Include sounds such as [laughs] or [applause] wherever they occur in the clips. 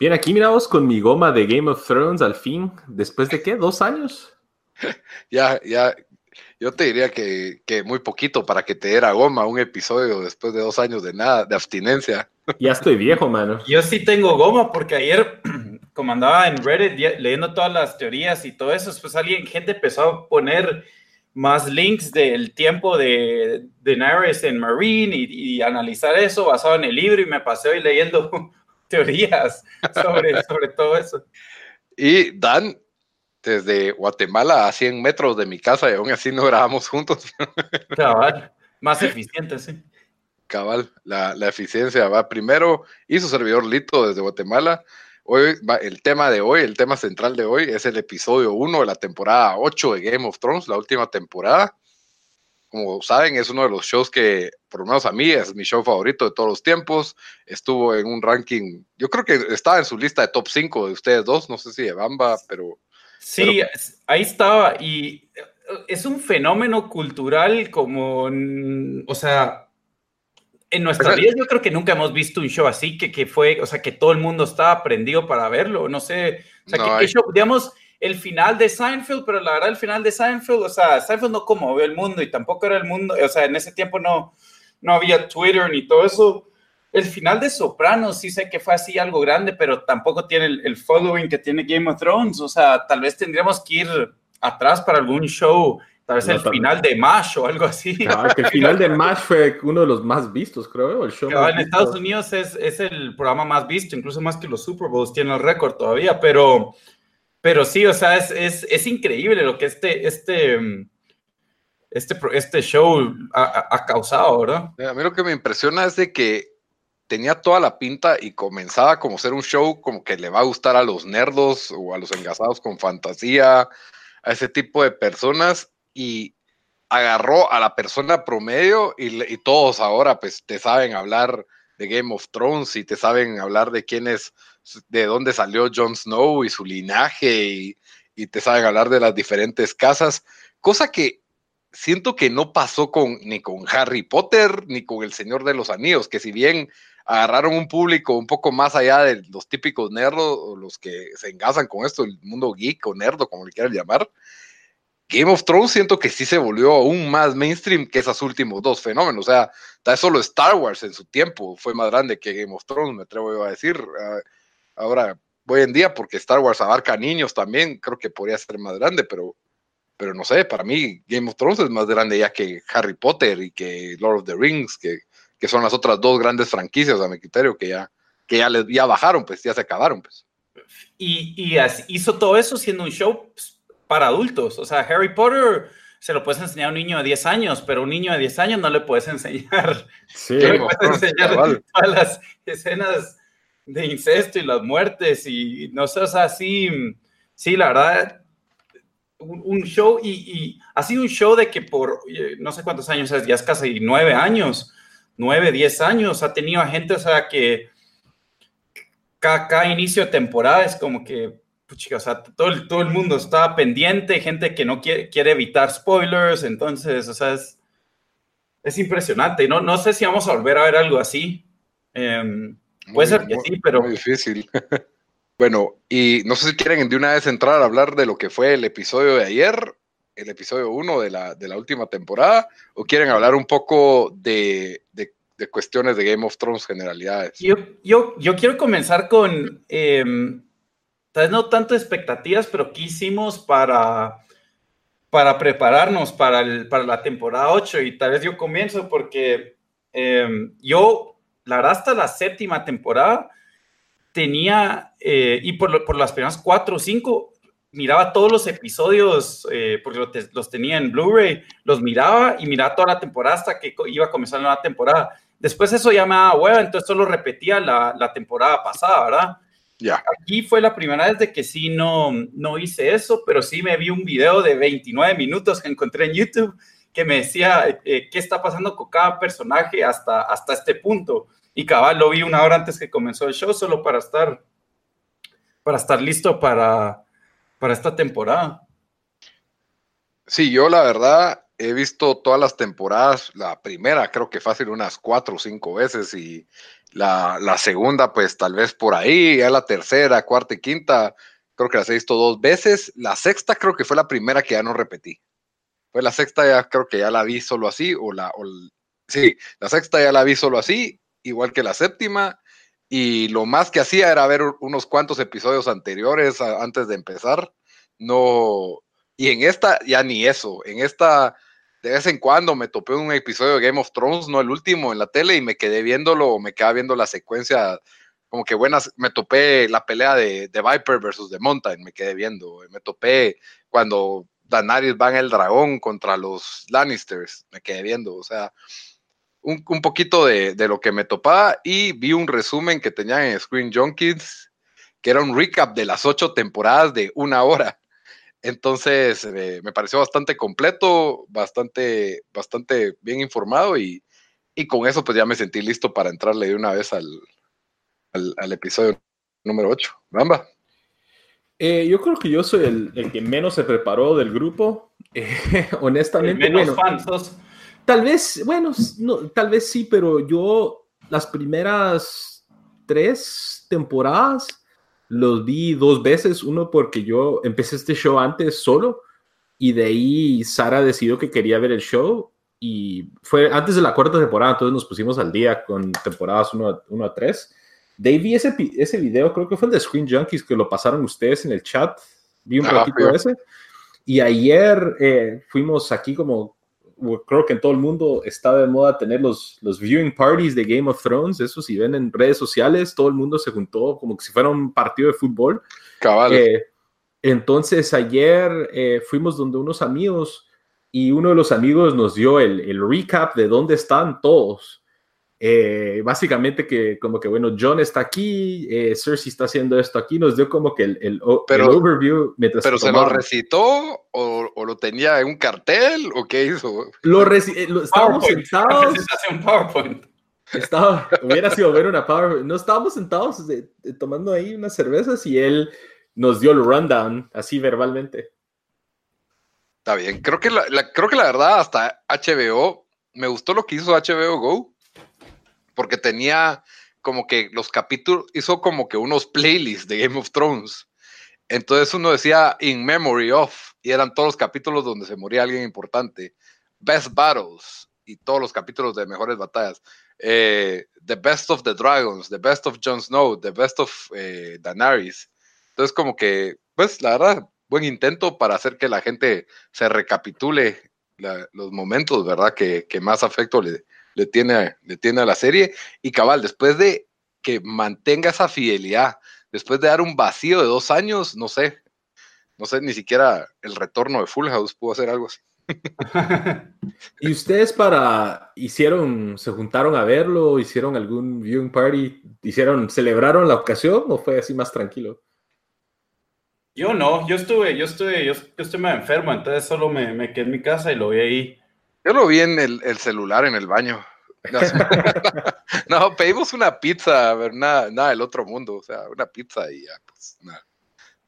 Bien, aquí miramos con mi goma de Game of Thrones al fin. ¿Después de qué? ¿Dos años? [laughs] ya, ya. Yo te diría que, muy poquito para que te diera goma un episodio después de dos años de nada, de abstinencia. Ya estoy viejo, mano. Yo sí tengo goma porque ayer, [clears throat] como andaba en Reddit leyendo todas las teorías y todo eso, pues alguien, gente empezó a poner más links del tiempo de Daenerys en Marine y, y, analizar eso basado en el libro y me pasé hoy leyendo teorías sobre, [laughs] sobre todo eso. Y Dan, desde Guatemala a 100 metros de mi casa y aún así no grabamos juntos. [laughs] Cabal, más eficiente, sí. Cabal, la, la, eficiencia va primero y su servidor Lito desde Guatemala. Hoy va, el tema de hoy, el tema central de hoy es el episodio 1 de la temporada 8 de Game of Thrones, la última temporada como saben, es uno de los shows que, por lo menos a mí, es mi show favorito de todos los tiempos. Estuvo en un ranking, yo creo que estaba en su lista de top 5 de ustedes dos, no sé si de Bamba, pero... Sí, ahí estaba y eh, es un fenómeno cultural como, o sea, en nuestra vida yo creo que nunca hemos visto un show así, que, que fue, o sea, que todo el mundo estaba prendido para verlo, no sé, o sea, que, show, digamos el final de Seinfeld, pero la verdad el final de Seinfeld, o sea, Seinfeld no conmovió el mundo y tampoco era el mundo, o sea, en ese tiempo no, no había Twitter ni todo eso. El final de Sopranos sí sé que fue así algo grande, pero tampoco tiene el, following que tiene Game of Thrones, o sea, tal vez tendríamos que ir atrás para algún show, tal vez el final de MASH o algo así. Claro, que el [laughs] final de MASH fue uno de los más vistos, creo, el show. en Estados Unidos es, es el programa más visto, incluso más que los Super Bowls, tiene el récord todavía, pero pero sí, o sea, es, increíble lo que este, este, este, este show ha, causado, ¿verdad? A mí lo que me impresiona es de que tenía toda la pinta y comenzaba como ser un show como que le va a gustar a los nerdos o a los engasados con fantasía, a ese tipo de personas y agarró a la persona promedio y, y todos ahora pues te saben hablar de Game of Thrones y te saben hablar de quién es de dónde salió Jon Snow y su linaje y, te saben hablar de las diferentes casas, cosa que siento que no pasó con ni con Harry Potter ni con El Señor de los Anillos, que si bien agarraron un público un poco más allá de los típicos nerdos o los que se engasan con esto, el mundo geek o nerdo, como le quieran llamar, Game of Thrones siento que sí se volvió aún más mainstream que esos últimos dos fenómenos. O sea, tal solo Star Wars en su tiempo fue más grande que Game of Thrones, me atrevo a decir. Ah, Ahora, hoy en día, porque Star Wars abarca niños también, creo que podría ser más grande, pero, pero no sé, para mí Game of Thrones es más grande ya que Harry Potter y que Lord of the Rings, que, que son las otras dos grandes franquicias a mi criterio que ya, que ya, les, ya bajaron, pues ya se acabaron. Pues. Y, y hizo todo eso siendo un show pues, para adultos. O sea, Harry Potter se lo puedes enseñar a un niño de 10 años, pero a un niño de 10 años no le puedes enseñar, sí, no [laughs] le puedes enseñar todas las escenas de incesto y las muertes y no sé, o sea, sí, sí, la verdad, un, show y, ha sido un show de que por eh, no sé cuántos años ya es casi nueve años, nueve, diez años, ha tenido a gente, o sea, que cada, inicio de temporada es como que, puchica, o sea, todo el, todo el mundo está pendiente, gente que no quiere, quiere evitar spoilers, entonces, o sea, es, es impresionante. No, no sé si vamos a volver a ver algo así. Eh, Puede ser que sí, pero. Muy difícil. [laughs] bueno, y no sé si quieren de una vez entrar a hablar de lo que fue el episodio de ayer. el episodio 1 de la, de la última temporada o quieren hablar un poco de, de, cuestiones de Game of Thrones generalidades? Yo, yo, yo quiero comenzar con, em, tal vez no tanto expectativas, pero ¿qué hicimos para, para prepararnos para, el, para la temporada 8? Y tal vez yo comienzo porque em, yo, la verdad, hasta la séptima temporada tenía, eh, y por, por, las primeras cuatro o cinco, miraba todos los episodios, eh, porque los, tenía en Blu-ray, los miraba y miraba toda la temporada hasta que iba a comenzar la nueva temporada. Después eso ya me daba hueva, entonces solo repetía la, la temporada pasada, ¿verdad? Ya. Aquí fue la primera vez de que sí no, no hice eso, pero sí me vi un video de 29 minutos que encontré en YouTube que me decía eh, qué está pasando con cada personaje hasta, hasta este punto. Y cabal, lo vi una hora antes que comenzó el show, solo para estar, para estar listo para, para esta temporada. Sí, yo la verdad he visto todas las temporadas, la primera creo que fácil unas cuatro o cinco veces y la, la, segunda pues tal vez por ahí, ya la tercera, cuarta y quinta creo que las he visto dos veces, la sexta creo que fue la primera que ya no repetí. Fue la sexta ya creo que ya la vi solo así o la... O, sí, la sexta ya la vi solo así igual que la séptima, y lo más que hacía era ver unos cuantos episodios anteriores antes de empezar. No, y en esta ya ni eso, en esta de vez en cuando me topé un episodio de Game of Thrones, no el último en la tele y me quedé viéndolo, me quedaba viendo la secuencia, como que buenas, me topé la pelea de, de Viper versus The Mountain, me quedé viendo, me topé cuando Daenerys va en el dragón contra los Lannisters, me quedé viendo, o sea, un, poquito de, lo que me topaba y vi un resumen que tenían en Screen Junkies, que era un recap de las ocho temporadas de una hora. Entonces eh, me pareció bastante completo, bastante, bastante bien informado y, con eso pues ya me sentí listo para entrarle de una vez al, al, episodio número 8. Bamba. Eh, yo creo que yo soy el, que menos se preparó del grupo. [laughs] honestamente, menos Tal vez, bueno, no, tal vez sí, pero yo las primeras tres temporadas los vi dos veces. Uno porque yo empecé este show antes solo y de ahí Sara decidió que quería ver el show y fue antes de la cuarta temporada, entonces nos pusimos al día con temporadas 1 a 3. De ahí vi ese, ese video, creo que fue el de Screen Junkies que lo pasaron ustedes en el chat. Vi un ah, de ese. Y ayer eh, fuimos aquí como creo que en todo el mundo está de moda tener los, los viewing parties de Game of Thrones. Eso si ven en redes sociales, todo el mundo se juntó como si fuera un partido de fútbol. Cabal. Eh, entonces ayer eh, fuimos donde unos amigos y uno de los amigos nos dio el, el recap de dónde están todos. Eh, básicamente que como que, bueno, John está aquí, eh, Cersei está haciendo esto aquí, nos dio como que el, el, overview. ¿Pero se lo recitó o, lo tenía en un cartel o qué hizo? Lo, eh, estábamos sentados. Estaba, hubiera sido ver una PowerPoint. No estábamos sentados tomando ahí unas cervezas y él nos dio el rundown así verbalmente. Está bien, creo que la, creo que la verdad hasta HBO, me gustó lo que hizo HBO Go porque tenía como que los capítulos, hizo como que unos playlists de Game of Thrones. Entonces uno decía In Memory of, y eran todos los capítulos donde se moría alguien importante. Best Battles, y todos los capítulos de mejores batallas. Eh, the Best of the Dragons, The Best of Jon Snow, The Best of eh, Daenerys. Entonces como que, pues la verdad, buen intento para hacer que la gente se recapitule los momentos, ¿verdad? Que, que más afecto le, le tiene, le tiene a la serie. Y cabal, después de que mantenga esa fidelidad, después de dar un vacío de dos años, no sé, no sé, ni siquiera el retorno de Full House pudo hacer algo así. [laughs] ¿Y ustedes para hicieron, se juntaron a verlo, hicieron algún viewing party, hicieron, celebraron la ocasión o fue así más tranquilo? Yo no, yo estuve, yo estuve, yo, estoy más enfermo, entonces solo me, me, quedé en mi casa y lo vi ahí yo lo vi en el, celular en el baño. [laughs] No, pedimos una pizza, a ver, nada, nada del otro mundo, o sea, una pizza y ya, pues nada,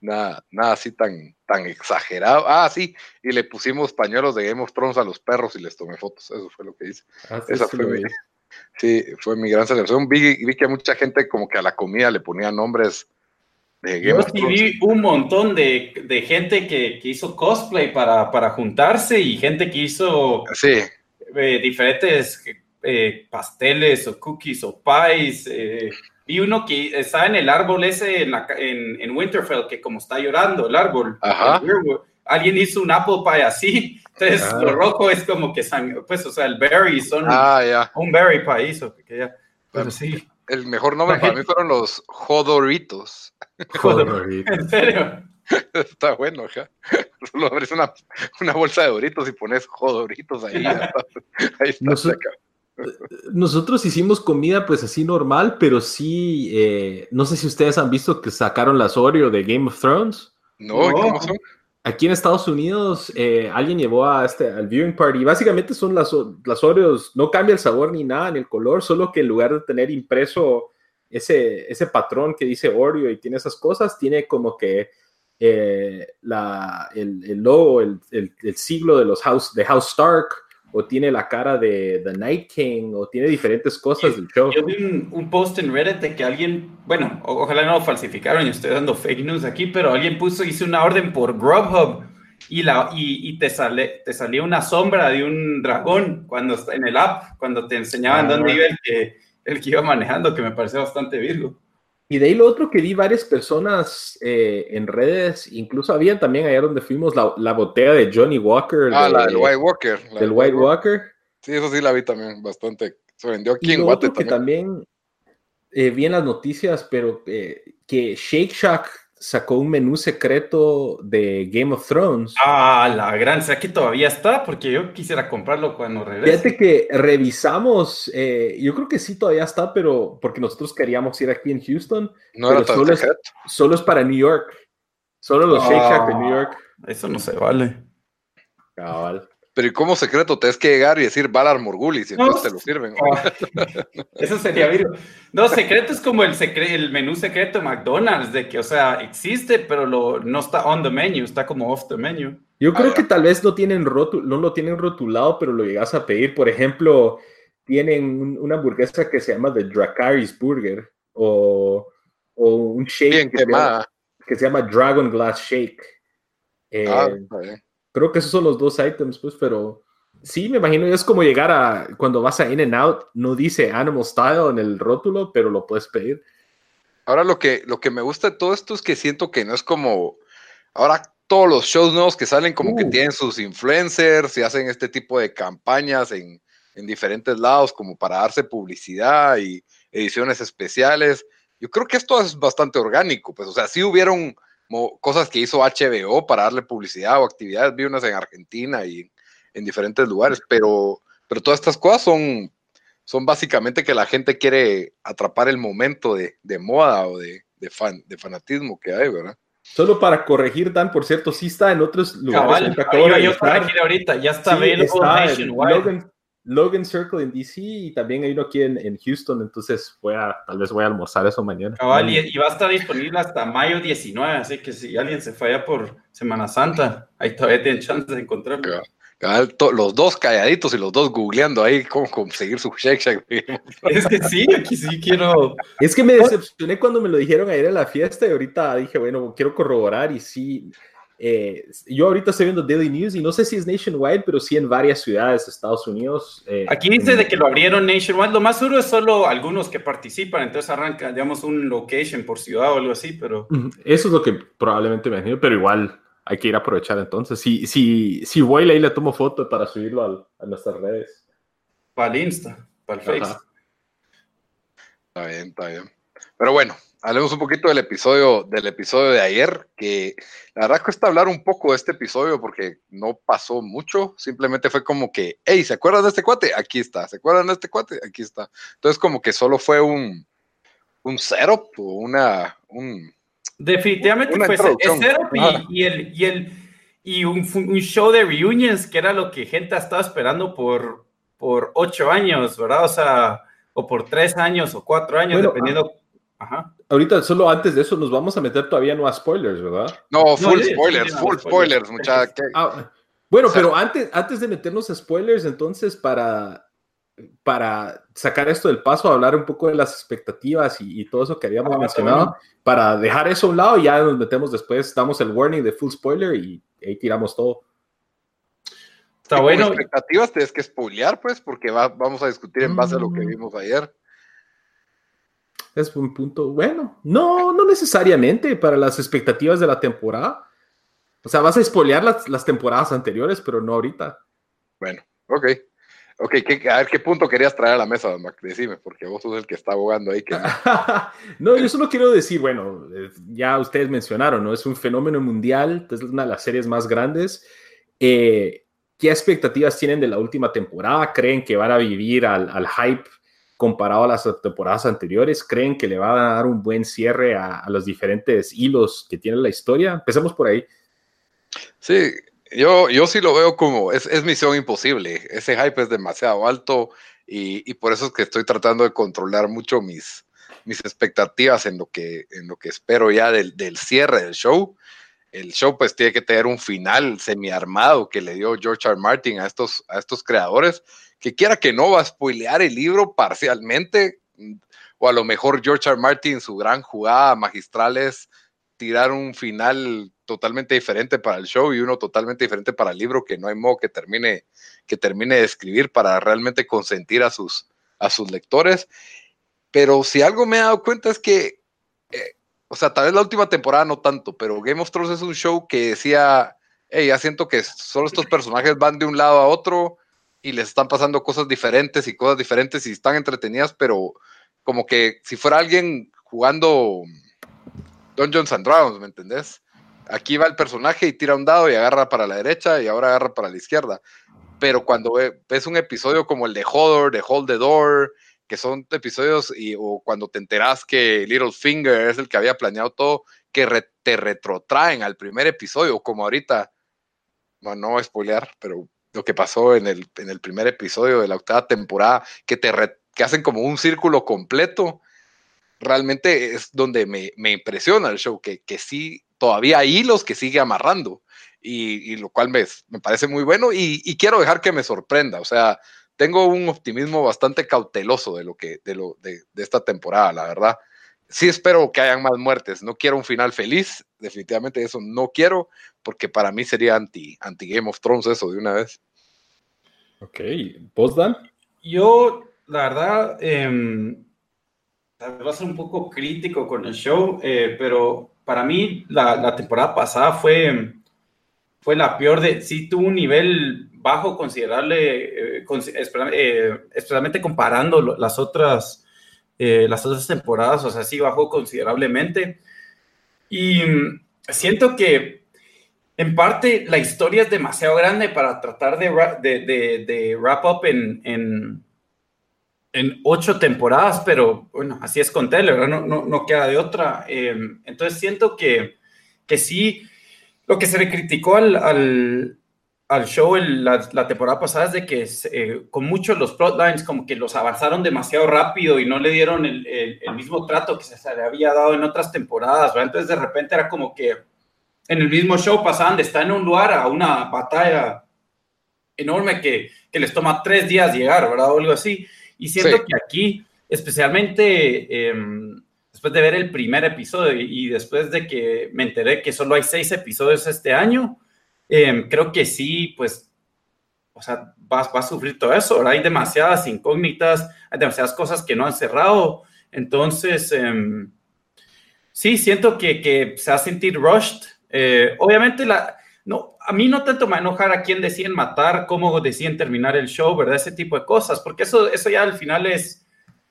nada, nada así tan, tan exagerado. Ah, sí, y le pusimos pañuelos de Game of Thrones a los perros y les tomé fotos, eso fue lo que hice. Ah, Esa fue mi, sí, fue mi gran celebración. Vi, vi que mucha gente como que a la comida le ponía nombres Yo sí vi un montón de, gente que, hizo cosplay para, para, juntarse y gente que hizo eh, diferentes eh, pasteles o cookies o pies. Eh, vi uno que está en el árbol ese en, en, Winterfell, que como está llorando el árbol, alguien hizo un apple pie así. Entonces, ah. lo rojo es como que, pues, o sea, el berry son ah, un berry pie hizo. Que ya, pero sí. El mejor nombre para mí fueron los jodoritos. [laughs] Jodoritos. ¿En serio? Está bueno, ja. [laughs] Lo abres una, una, bolsa de doritos y pones jodoritos ahí. [laughs] ahí está, nosotros hicimos comida pues así normal, pero sí, eh, no sé si ustedes han visto que sacaron las Oreo de Game of Thrones. No, ¿cómo son? Aquí en Estados Unidos eh, alguien llevó a este, al viewing party. Básicamente son las, las Oreos, no cambia el sabor ni nada, ni el color, solo que en lugar de tener impreso ese, ese patrón que dice Oreo y tiene esas cosas, tiene como que eh, la, el, el, logo, el, el, el, siglo de los House, de House Stark, o tiene la cara de The Night King, o tiene diferentes cosas del show. Yo vi un, post en Reddit de que alguien, bueno, ojalá no lo falsificaron y estoy dando fake news aquí, pero alguien puso, hizo una orden por Grubhub y, la, y, te, sale, te salía una sombra de un dragón cuando en el app, cuando te enseñaban ah. dónde iba el que, el que iba manejando, que me pareció bastante virgo. Y de ahí lo otro que vi varias personas eh, en redes, incluso había también allá donde fuimos la, la botella de Johnny Walker. Ah, la del White Walker. del White Walker. Sí, eso sí la vi también bastante. Se vendió aquí y en lo Otro que también eh, vi en las noticias, pero eh, que Shake Shack sacó un menú secreto de Game of Thrones. Ah, la gran, ¿será que todavía está? Porque yo quisiera comprarlo cuando regrese. Fíjate que revisamos, eh, yo creo que sí todavía está, pero porque nosotros queríamos ir aquí en Houston. No era tan solo, es, solo es para New York. Solo los Shake Shack de New York. Eso no se vale. Cabal. Pero ¿y como secreto? Te es que llegar y decir Valar Morgulis y entonces te lo sirven. [laughs] Eso sería virgo. No, secreto es como el, el menú secreto de McDonald's, de que, o sea, existe, pero lo, no está on the menu, está como off the menu. Yo creo ah, que tal vez no, tienen no lo tienen rotulado, pero lo llegas a pedir. Por ejemplo, tienen una hamburguesa que se llama The Dracarys Burger o, o un shake que se, llama, que se, llama, Dragon Glass Shake. ah, eh, Creo que esos son los dos items, pues, pero sí, me imagino, es como llegar a cuando vas a In and Out, no dice Animal Style en el rótulo, pero lo puedes pedir. Ahora lo que, lo que me gusta de todo esto es que siento que no es como, ahora todos los shows nuevos que salen como que uh. tienen sus influencers y hacen este tipo de campañas en, en diferentes lados como para darse publicidad y ediciones especiales. Yo creo que esto es bastante orgánico, pues, o sea, sí hubieron cosas que hizo HBO para darle publicidad o actividades, vi unas en Argentina y en diferentes lugares, pero, pero todas estas cosas son, son básicamente que la gente quiere atrapar el momento de, de moda o de, de, fan, de fanatismo que hay, ¿verdad? Solo para corregir, Dan, por cierto, sí está en otros lugares. Cabal, yo, corregir ahorita, ya está, sí, está Logan, Logan Circle en DC y también hay uno aquí en, Houston, entonces voy a, tal vez voy a almorzar eso mañana. y, va a estar disponible hasta mayo 19, así que si alguien se falla por Semana Santa, ahí todavía tienen chance de encontrarlo. los dos calladitos y los dos googleando ahí cómo conseguir su shake shack. Es que sí, aquí sí quiero. Es que me decepcioné cuando me lo dijeron ayer en la fiesta y ahorita dije, bueno, quiero corroborar y sí, eh, yo ahorita estoy viendo Daily News y no sé si es nationwide, pero sí en varias ciudades de Estados Unidos. Eh, Aquí dice de que lo abrieron nationwide. Lo más duro es solo algunos que participan, entonces arranca, digamos, un location por ciudad o algo así, pero... Eso es lo que probablemente me imagino, pero igual hay que ir a aprovechar entonces. Si, si, si voy ahí le tomo foto para subirlo a, nuestras redes. Para el Insta, para el Facebook. Está bien, está bien. Pero bueno, hablemos un poquito del episodio, del episodio de ayer, que la verdad cuesta hablar un poco de este episodio porque no pasó mucho, simplemente fue como que, hey, ¿se acuerdan de este cuate? Aquí está, ¿se acuerdan de este cuate? Aquí está. Entonces como que solo fue un, un setup o una... Un, Definitivamente fue setup y, el, y, el, y un, un, show de reunions que era lo que gente ha estado esperando por, por ocho años, ¿verdad? O sea, o por tres años o cuatro años, dependiendo... Ajá. Ahorita, solo antes de eso, nos vamos a meter todavía no a spoilers, ¿verdad? No, full spoilers, full spoilers, muchachos. [laughs] Ah, bueno, pero antes, antes de meternos a spoilers, entonces, para para sacar esto del paso, hablar un poco de las expectativas y, todo eso que habíamos ah, mencionado, para dejar eso a un lado, ya nos metemos después, damos el warning de full spoiler y ahí tiramos todo. Está bueno. expectativas tienes que spoilear, pues, porque vamos a discutir en base a lo que mm. vimos ayer. Es un punto bueno. No, no necesariamente para las expectativas de la temporada. O sea, vas a spoilear las, las temporadas anteriores, pero no ahorita. Bueno, ok. Ok, a ver qué punto querías traer a la mesa, Mac, decime, porque vos sos el que está abogando ahí. Que... [laughs] no, yo solo quiero decir, bueno, eh, ya ustedes mencionaron, ¿no? Es un fenómeno mundial, es una de las series más grandes. Eh, ¿Qué expectativas tienen de la última temporada? ¿Creen que van a vivir al, al, hype comparado a las temporadas anteriores? ¿Creen que le va a dar un buen cierre a, a los diferentes hilos que tiene la historia? Empecemos por ahí. Sí, yo, yo sí lo veo como, es, es misión imposible. Ese hype es demasiado alto y, y, por eso es que estoy tratando de controlar mucho mis, mis expectativas en lo que, en lo que espero ya del, del cierre del show. El show pues tiene que tener un final semi-armado que le dio George R. Martin a estos, a estos creadores, que quiera que no va a spoilear el libro parcialmente, o a lo mejor George R. Martin, su gran jugada magistral es tirar un final totalmente diferente para el show y uno totalmente diferente para el libro que no hay modo que termine, que termine de escribir para realmente consentir a sus, a sus lectores. Pero si algo me he dado cuenta es que, eh, o sea, tal vez la última temporada no tanto, pero Game of Thrones es un show que decía, hey, ya siento que solo estos personajes van de un lado a otro y les están pasando cosas diferentes y cosas diferentes y están entretenidas, pero como que si fuera alguien jugando Dungeons and Dragons, ¿me entendés? Aquí va el personaje y tira un dado y agarra para la derecha y ahora agarra para la izquierda. Pero cuando ves un episodio como el de Hodor, de Hold the Door, que son episodios, y, o cuando te enteras que Littlefinger es el que había planeado todo, que te retrotraen al primer episodio, como ahorita, no, no voy a spoilear, pero lo que pasó en el, en el primer episodio de la octava temporada, que te que hacen como un círculo completo, realmente es donde me, me impresiona el show, que, que sí todavía hay hilos que sigue amarrando. Y, lo cual me, me, parece muy bueno y, quiero dejar que me sorprenda. O sea, tengo un optimismo bastante cauteloso de lo que, de lo, de, esta temporada, la verdad. Sí espero que hayan más muertes. No quiero un final feliz. Definitivamente eso no quiero, porque para mí sería anti, anti Game of Thrones eso de una vez. Ok, ¿vos, Dan? Yo, la verdad, eh, va a ser un poco crítico con el show, eh, pero para mí la, temporada pasada fue, fue la peor de, sí tuvo un nivel bajo considerable, eh, eh, especialmente comparando las otras, eh, las otras temporadas, o sea, sí bajó considerablemente. Y mm, siento que en parte la historia es demasiado grande para tratar de, de, de, wrap up en, en, en, ocho temporadas, pero bueno, así es con Taylor, no, no, no queda de otra. entonces siento que, que sí lo que se le criticó al, al show la, la, temporada pasada es de que eh, con muchos los plotlines como que los avanzaron demasiado rápido y no le dieron el, el, mismo trato que se le había dado en otras temporadas, Entonces de repente era como que en el mismo show pasaban de estar en un lugar a una batalla enorme que, que les toma tres días llegar, ¿verdad? O algo así. Y siento que aquí, especialmente... Eh, después de ver el primer episodio y después de que me enteré que solo hay seis episodios este año, em, creo que sí, pues, o sea, va, a sufrir todo eso. Hay demasiadas incógnitas, hay demasiadas cosas que no han cerrado. Entonces, em, sí, siento que, que, se va a sentir rushed. Eh, obviamente, la, no, a mí no tanto me enojar a quién deciden matar, cómo deciden terminar el show, ¿verdad? Ese tipo de cosas, porque eso, eso ya al final es,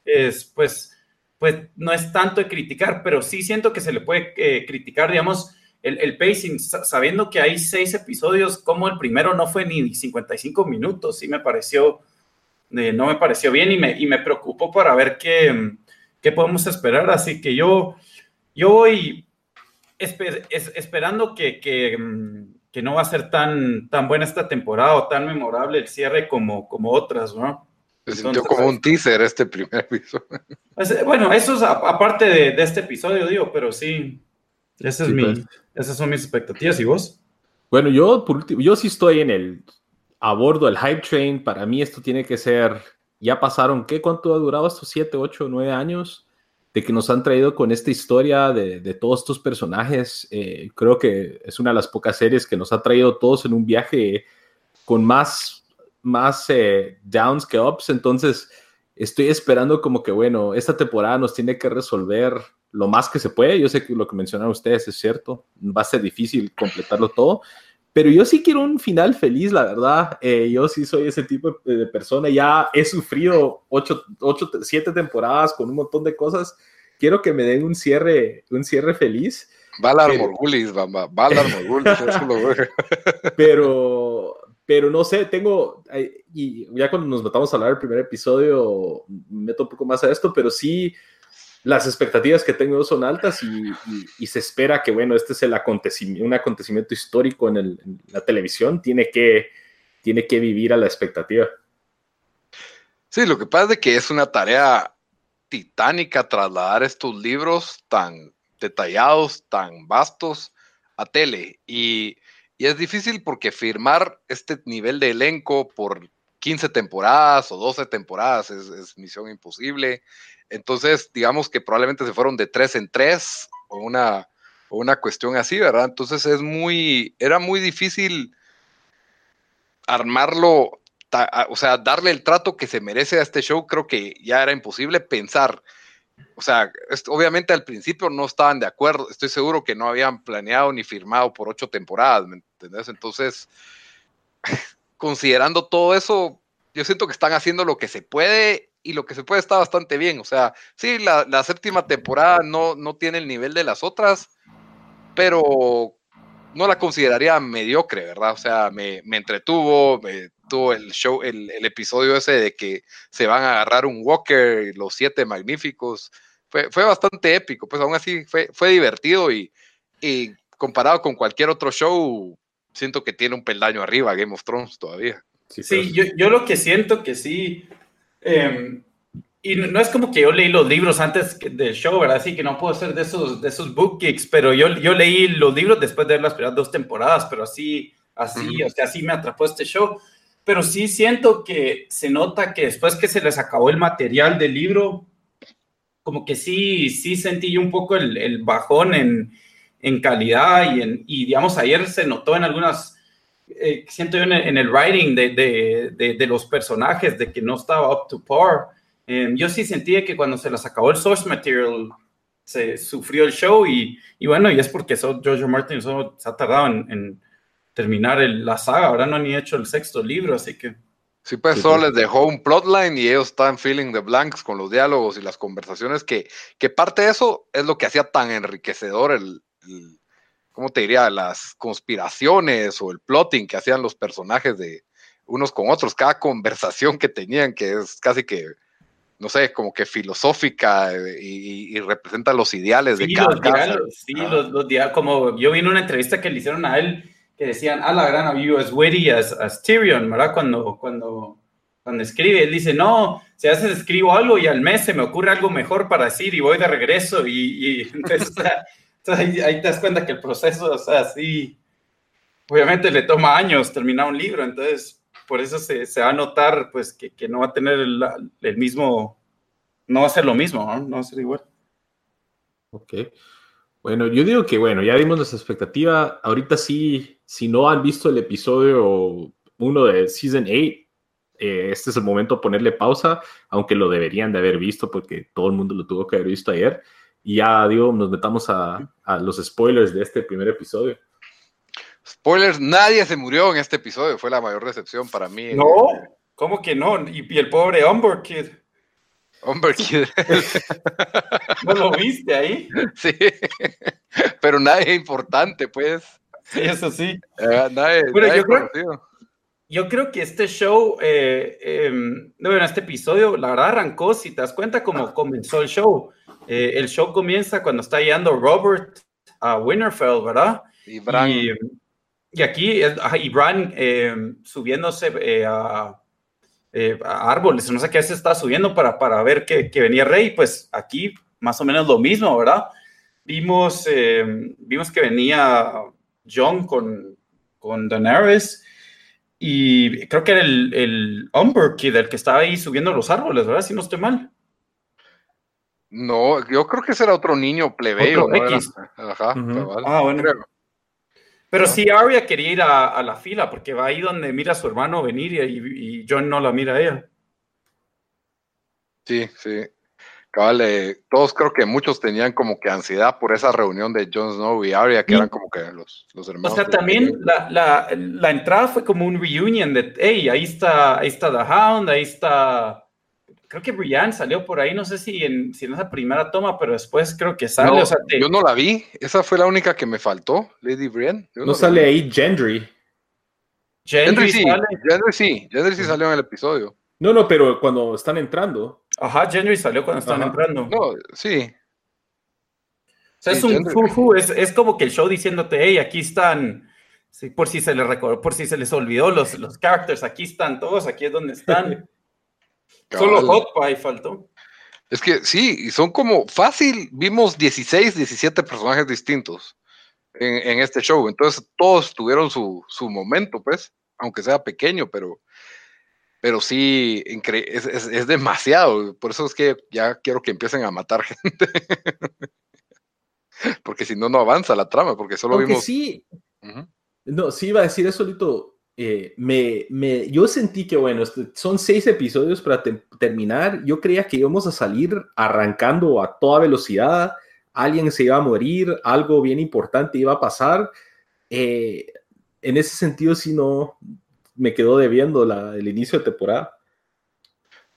es pues, pues no es tanto de criticar, pero sí siento que se le puede eh, criticar, digamos, el, pacing, sabiendo que hay seis episodios, como el primero no fue ni 55 minutos, sí me pareció, eh, no me pareció bien y me, y me preocupó para ver qué, qué podemos esperar, así que yo, yo voy esperando que, que, que, no va a ser tan, tan buena esta temporada o tan memorable el cierre como, como otras, ¿no? Se sintió como un teaser este primer episodio. [laughs] Bueno, eso es aparte de, este episodio, digo, pero sí, ese es mi, pues. esas son mis expectativas. ¿Y vos? Bueno, yo por último, yo sí estoy en el a bordo del hype train. Para mí esto tiene que ser ya pasaron, ¿qué? ¿Cuánto ha durado estos 7, 8, 9 años? De que nos han traído con esta historia de, de todos estos personajes. Eh, creo que es una de las pocas series que nos ha traído todos en un viaje con más, más eh, downs que ups. Entonces, estoy esperando como que, bueno, esta temporada nos tiene que resolver lo más que se puede. Yo sé que lo que mencionaron ustedes es cierto, va a ser difícil completarlo todo, pero yo sí quiero un final feliz, la verdad. Eh, yo sí soy ese tipo de persona. Ya he sufrido ocho, ocho, siete temporadas con un montón de cosas. Quiero que me den un cierre, un cierre feliz. Valar Morgulis, Bamba. Valar Morgulis, [laughs] eso lo Pero, pero no sé, tengo, y ya cuando nos metamos a hablar del primer episodio, me meto un poco más a esto, pero sí, las expectativas que tengo son altas y, se espera que, bueno, este es el acontecimiento, un acontecimiento histórico en, la televisión, tiene que, tiene que vivir a la expectativa. Sí, lo que pasa es que es una tarea titánica trasladar estos libros tan detallados, tan vastos a tele. Y, es difícil porque firmar este nivel de elenco por 15 temporadas o 12 temporadas es, es misión imposible. Entonces, digamos que probablemente se fueron de tres en tres o una, una cuestión así, ¿verdad? Entonces es muy, era muy difícil armarlo, o sea, darle el trato que se merece a este show, creo que ya era imposible pensar. O sea, obviamente al principio no estaban de acuerdo, estoy seguro que no habían planeado ni firmado por ocho temporadas, ¿me? Entonces, [laughs] considerando todo eso, yo siento que están haciendo lo que se puede y lo que se puede está bastante bien. O sea, sí, la, séptima temporada no, no tiene el nivel de las otras, pero no la consideraría mediocre, ¿verdad? O sea, me, entretuvo, me tuvo el show, el, episodio ese de que se van a agarrar un Walker, los siete magníficos. Fue, fue bastante épico, pues aún así fue, fue divertido y, y comparado con cualquier otro show, siento que tiene un peldaño arriba Game of Thrones todavía. Sí, sí yo, yo, lo que siento que sí, Em, y no, es como que yo leí los libros antes del show, ¿verdad? Así que no puedo ser de esos, de esos book geeks, pero yo, yo leí los libros después de ver las primeras dos temporadas, pero así, así, o sea, así me atrapó este show. Pero sí siento que se nota que después que se les acabó el material del libro, como que sí, sí sentí un poco el, el bajón en, en calidad y, en, y, digamos, ayer se notó en algunas eh, siento yo en el, writing de, de, de, los personajes, de que no estaba up to par. Em, yo sí sentía que cuando se les acabó el source material, se sufrió el show y, y bueno, y es porque so, George Martin se ha tardado en, terminar la saga, ahora no han ni hecho el sexto libro, así que... Sí, pues solo les dejó un plotline y ellos están feeling the blanks con los diálogos y las conversaciones que, que parte de eso es lo que hacía tan enriquecedor el ¿cómo te diría? Las conspiraciones o el plotting que hacían los personajes de unos con otros, cada conversación que tenían, que es casi que, no sé, como que filosófica eh, y, representa los ideales de cada los Sí, los, los como yo vi en una entrevista que le hicieron a él, que decían, ah, la gran amigo es witty as, as, Tyrion, ¿verdad? Cuando, cuando, cuando escribe, él dice, no, si haces escribo algo y al mes se me ocurre algo mejor para decir y voy de regreso y, y [laughs] entonces, entonces ahí, te das cuenta que el proceso, o sea, sí, obviamente le toma años terminar un libro, entonces por eso se, se va a notar pues que, que no va a tener el, el, mismo, no va a ser lo mismo, ¿no? no va a ser igual. Ok. Bueno, yo digo que bueno, ya dimos nuestra expectativa. Ahorita sí, si no han visto el episodio uno de Season 8, eh, este es el momento de ponerle pausa, aunque lo deberían de haber visto porque todo el mundo lo tuvo que haber visto ayer. Y ya, digo, nos metamos a, los spoilers de este primer episodio. Spoilers, nadie se murió en este episodio, fue la mayor decepción para mí. No, ¿cómo que no? Y, el pobre Umber Kid. Umber Kid. [laughs] ¿No lo viste ahí? Sí, pero nadie importante, pues. Sí, eso sí. Eh, nadie, yo, creo, yo, creo, que este show, eh, em, bueno, este episodio, la verdad arrancó, si te das cuenta, como comenzó el show eh, el show comienza cuando está yendo Robert a Winterfell, ¿verdad? Y, Bran. y, aquí, y Bran eh, subiéndose eh, a, árboles, no sé qué se está subiendo para, para ver que, que, venía Rey, pues aquí más o menos lo mismo, ¿verdad? Vimos, vimos que venía John con, con Daenerys Y creo que era el, el Umber Kid, el que estaba ahí subiendo los árboles, ¿verdad? Si no estoy mal. No, yo creo que ese era otro niño plebeyo. Ajá, Ah, bueno. Pero sí, Arya quería ir a, la fila porque va ahí donde mira a su hermano venir y, John no la mira a ella. Sí, sí. Cabal, todos creo que muchos tenían como que ansiedad por esa reunión de Jon Snow y Arya, que eran como que los, los hermanos. O sea, también la, la, entrada fue como un reunion de, hey, ahí está, ahí está The Hound, ahí está creo que Brian salió por ahí, no sé si en, si en esa primera toma, pero después creo que sale. Yo no la vi, esa fue la única que me faltó, Lady Brian. No, sale ahí Gendry. Gendry, sí, Gendry sí, Gendry sí salió en el episodio. No, no, pero cuando están entrando. Ajá, Gendry salió cuando están entrando. No, sí. O sea, es un fufu, es, es, como que el show diciéndote, hey, aquí están, por si se les por si se les olvidó los, los characters, aquí están todos, aquí es donde están. [laughs] Solo Hot Pie faltó. Es que sí, y son como fácil, vimos 16, 17 personajes distintos en, este show, entonces todos tuvieron su, momento, pues, aunque sea pequeño, pero, pero sí, es, es, demasiado, por eso es que ya quiero que empiecen a matar [laughs] gente, porque si no, no avanza la trama, porque solo vimos... Sí, no, sí iba a decir eso, Lito, eh, me, me, yo sentí que, bueno, este, son seis episodios para terminar. Yo creía que íbamos a salir arrancando a toda velocidad, alguien se iba a morir, algo bien importante iba a pasar. Eh, en ese sentido, si no, me quedó debiendo la, el inicio de temporada.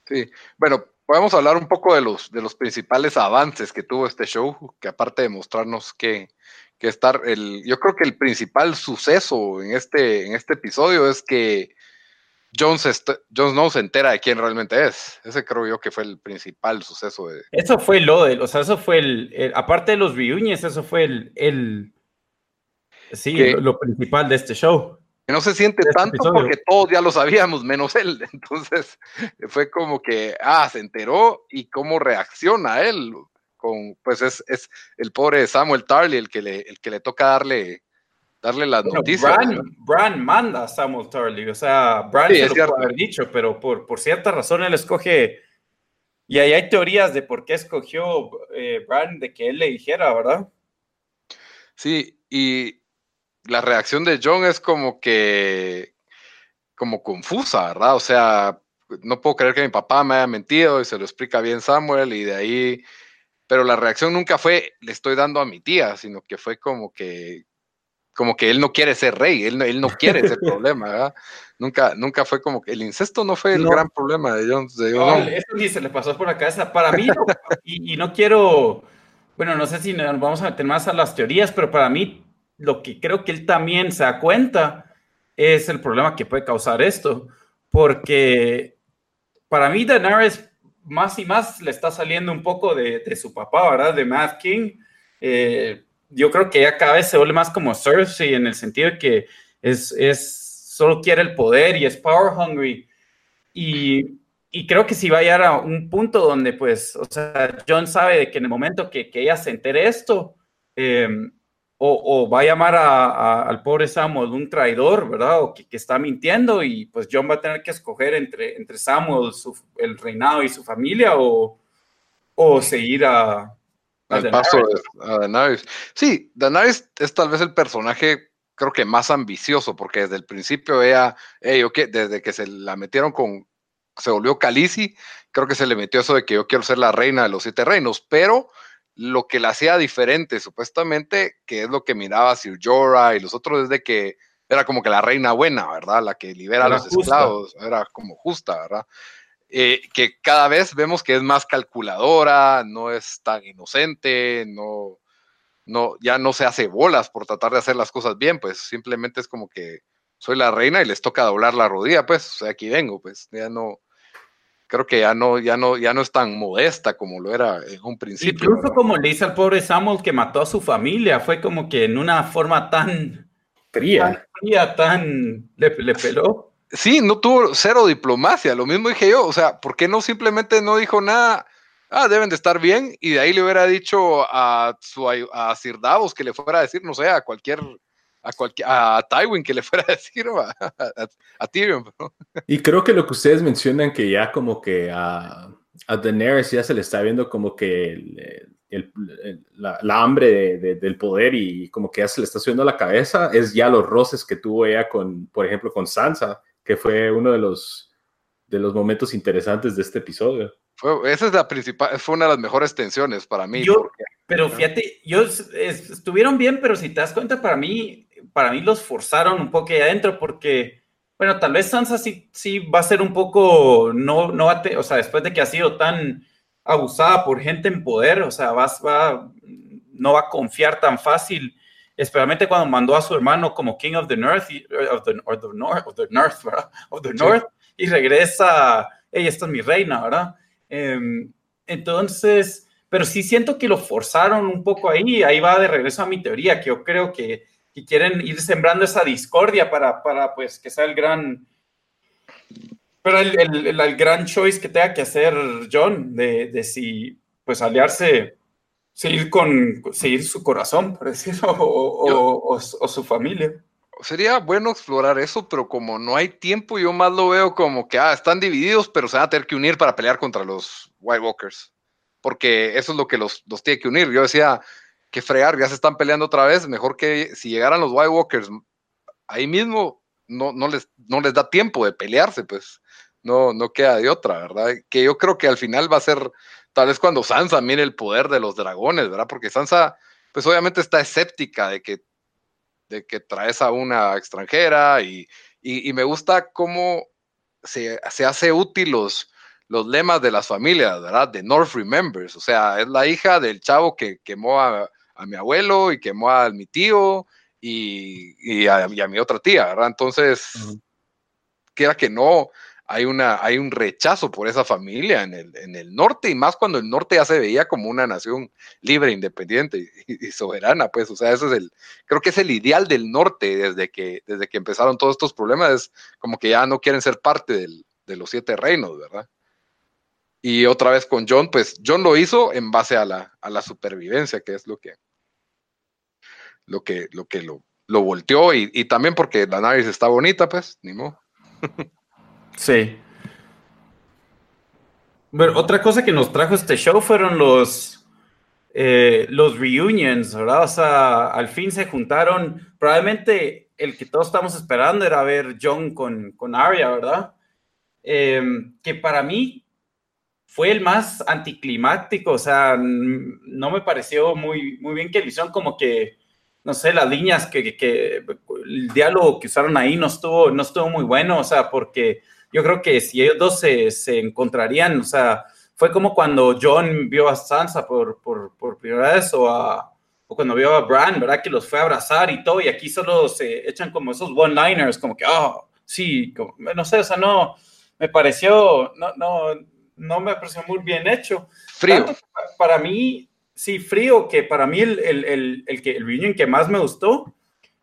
Sí, bueno, podemos hablar un poco de los, de los principales avances que tuvo este show, que aparte de mostrarnos que que estar el, yo creo que el principal suceso en este, en este episodio es que Jon Snow se entera de quién realmente es. Ese creo yo que fue el principal suceso de. Eso fue lo de, o sea, eso fue el, aparte de los reunions, eso fue el, el sí, lo, principal de este show. Que no se siente este tanto porque todos ya lo sabíamos, menos él. [laughs] Entonces, fue como que, ah, se enteró y cómo reacciona él pues es, es el pobre Samuel Tarly el que le, el que le toca darle, darle las noticias. Bran, manda a Samuel Tarly, o sea, Bran se lo puede haber dicho, pero por, por cierta razón él escoge, y ahí hay teorías de por qué escogió eh, Bran de que él le dijera, ¿verdad? Sí, y la reacción de John es como que, como confusa, ¿verdad? O sea, no puedo creer que mi papá me haya mentido y se lo explica bien Samuel y de ahí pero la reacción nunca fue, le estoy dando a mi tía, sino que fue como que, como que él no quiere ser rey, él no, él no quiere ese [laughs] problema, ¿verdad? Nunca, nunca fue como que el incesto no fue el gran problema de John. no, eso ni se le pasó por la cabeza. Para mí, y, no quiero, bueno, no sé si nos vamos a meter más a las teorías, pero para mí, lo que creo que él también se da cuenta es el problema que puede causar esto, porque para mí Daenerys más y más le está saliendo un poco de, su papá, ¿verdad? De Matt King. Eh, yo creo que ya cada vez se vuelve más como Cersei en el sentido de que es, solo quiere el poder y es power hungry. Y, creo que si va a llegar a un punto donde, pues, o sea, John sabe de que en el momento que, que ella se entere esto, eh, o, va a llamar al pobre Samuel un traidor, ¿verdad? O que, está mintiendo y pues John va a tener que escoger entre, entre Samuel, el reinado y su familia o, o seguir a... Al paso de Daenerys. Sí, Daenerys es tal vez el personaje creo que más ambicioso porque desde el principio ella, hey, okay, desde que se la metieron con, se volvió Khaleesi, creo que se le metió eso de que yo quiero ser la reina de los siete reinos, pero lo que la hacía diferente, supuestamente, que es lo que miraba Sir Jorah y los otros, es de que era como que la reina buena, ¿verdad? La que libera a los esclavos, era como justa, ¿verdad? Eh, que cada vez vemos que es más calculadora, no es tan inocente, no, no, ya no se hace bolas por tratar de hacer las cosas bien, pues simplemente es como que soy la reina y les toca doblar la rodilla, pues, o sea, aquí vengo, pues, ya no, creo que ya no, ya no, ya no es tan modesta como lo era en un principio. Incluso como le dice al pobre Samuel que mató a su familia, fue como que en una forma tan fría, tan, fría, tan le, le peló. Sí, no tuvo cero diplomacia, lo mismo dije yo, o sea, ¿por qué no simplemente no dijo nada? Ah, deben de estar bien, y de ahí le hubiera dicho a, su, a Sir Davos que le fuera a decir, no sé, a cualquier a, a Tywin que le fuera a decir, [laughs] a, a, Tyrion. Y creo que lo que ustedes mencionan que ya como que a, a Daenerys ya se le está viendo como que la, hambre del poder y como que ya se le está subiendo a la cabeza, es ya los roces que tuvo ella con, por ejemplo, con Sansa, que fue uno de los, de los momentos interesantes de este episodio. Fue, esa es la principal, fue una de las mejores tensiones para mí. pero fíjate, yo estuvieron bien, pero si te das cuenta, para mí, para mí los forzaron un poco ahí adentro porque, bueno, tal vez Sansa sí, sí va a ser un poco, no, no va o sea, después de que ha sido tan abusada por gente en poder, o sea, va, va, no va a confiar tan fácil, especialmente cuando mandó a su hermano como King of the North, of the, North, of the North, ¿verdad? Of the North, y regresa, hey, esta es mi reina, ¿verdad? Em, entonces, pero sí siento que lo forzaron un poco ahí, ahí va de regreso a mi teoría, que yo creo que, que quieren ir sembrando esa discordia para, para, pues, que sea el gran, pero el, el, el, gran choice que tenga que hacer John, de, de si, pues, aliarse, seguir con, seguir su corazón, por decirlo, o, o, o su familia sería bueno explorar eso, pero como no hay tiempo, yo más lo veo como que ah, están divididos, pero se van a tener que unir para pelear contra los White Walkers. Porque eso es lo que los, los tiene que unir. Yo decía que fregar, ya se están peleando otra vez. Mejor que si llegaran los White Walkers ahí mismo, no, no, les, no les da tiempo de pelearse, pues no, no queda de otra, ¿verdad? Que yo creo que al final va a ser tal vez cuando Sansa mire el poder de los dragones, ¿verdad? Porque Sansa, pues obviamente está escéptica de que de que traes a una extranjera y, me gusta cómo se, hace útil los, los lemas de las familias, ¿verdad? De North Remembers, o sea, es la hija del chavo que quemó a, mi abuelo y quemó a mi tío y, a, mi otra tía, ¿verdad? Entonces, quiera que no, hay, una, hay un rechazo por esa familia en el, en el norte y más cuando el norte ya se veía como una nación libre, independiente y, soberana, pues, o sea, eso es el, creo que es el ideal del norte desde que, desde que empezaron todos estos problemas, es como que ya no quieren ser parte del, de los siete reinos, ¿verdad? Y otra vez con John, pues John lo hizo en base a la, a la supervivencia, que es lo que lo que lo, que lo, lo volteó y, y también porque la nariz está bonita, pues, ni modo. Sí. Pero otra cosa que nos trajo este show fueron los, eh, los reunions, ¿verdad? O sea, al fin se juntaron. Probablemente el que todos estamos esperando era ver John con, con Arya, ¿verdad? Em, que para mí fue el más anticlimático, o sea, no me pareció muy, muy bien que le hicieron como que, no sé, las líneas que, que, el diálogo que usaron ahí no estuvo, no estuvo muy bueno, o sea, porque yo creo que si ellos dos se, se encontrarían, o sea, fue como cuando John vio a Sansa por, por, por primera vez o, a, o cuando vio a Bran, ¿verdad? Que los fue a abrazar y todo, y aquí solo se echan como esos one-liners, como que, oh, sí, no sé, o sea, no, me pareció, no, no, no me pareció muy bien hecho. Frío. para mí, sí, frío, que para mí el, el, el, el, que, el reunion que más me gustó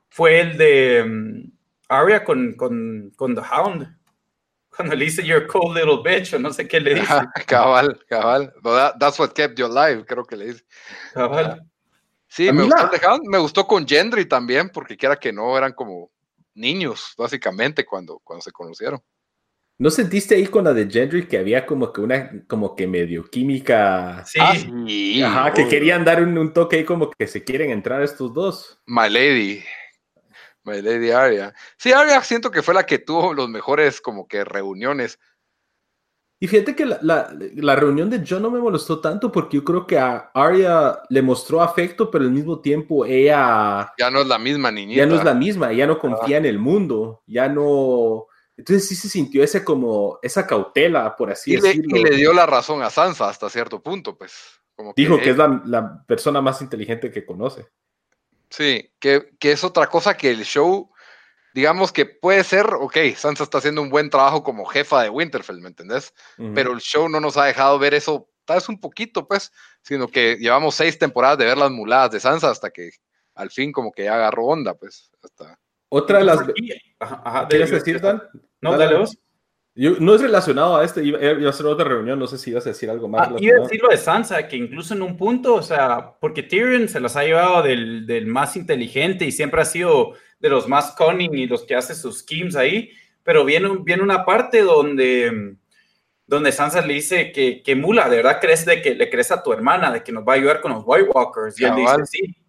fue el de um, Arya con, con, con The Hound [laughs] cuando le dice you're a cold little bitch o no sé qué le dice. [laughs] cabal, cabal. that's what kept you alive, creo que le dice. Cabal. Sí, me gustó, me gustó, con Gendry también, porque quiera que no, eran como niños, básicamente, cuando, cuando se conocieron. ¿No sentiste ahí con la de Gendry que había como que una, como que medio química? Sí. Ah, Ajá, que querían dar un, un, toque ahí como que se quieren entrar estos dos. My Lady. My Lady Aria. Sí, Aria siento que fue la que tuvo los mejores como que reuniones. Y fíjate que la, reunión de John no me molestó tanto porque yo creo que a Arya le mostró afecto, pero al mismo tiempo ella... Ya no es la misma niñita. Ya no es la misma, ya no confía en el mundo, ya no... Entonces sí se sintió ese como, esa cautela, por así decirlo. y le dio la razón a Sansa hasta cierto punto, pues. Dijo que, es la, la persona más inteligente que conoce. Sí, que, es otra cosa que el show, digamos que puede ser, ok, Sansa está haciendo un buen trabajo como jefa de Winterfell, ¿me entendés? Pero el show no nos ha dejado ver eso, tal vez un poquito, pues, sino que llevamos seis temporadas de ver las muladas de Sansa hasta que al fin como que ya agarró onda, pues, hasta... Otra de las... ¿Quieres decir, Dan? No, dale vos. no es relacionado a este, iba, a ser otra reunión, no sé si ibas a decir algo más. Ah, iba a decir lo de Sansa, que incluso en un punto, o sea, porque Tyrion se las ha llevado del, del, más inteligente y siempre ha sido de los más cunning y los que hace sus schemes ahí, pero viene, viene una parte donde, donde Sansa le dice que, que Mula, ¿de verdad crees de que le crees a tu hermana, de que nos va a ayudar con los White Walkers? Y él dice, sí.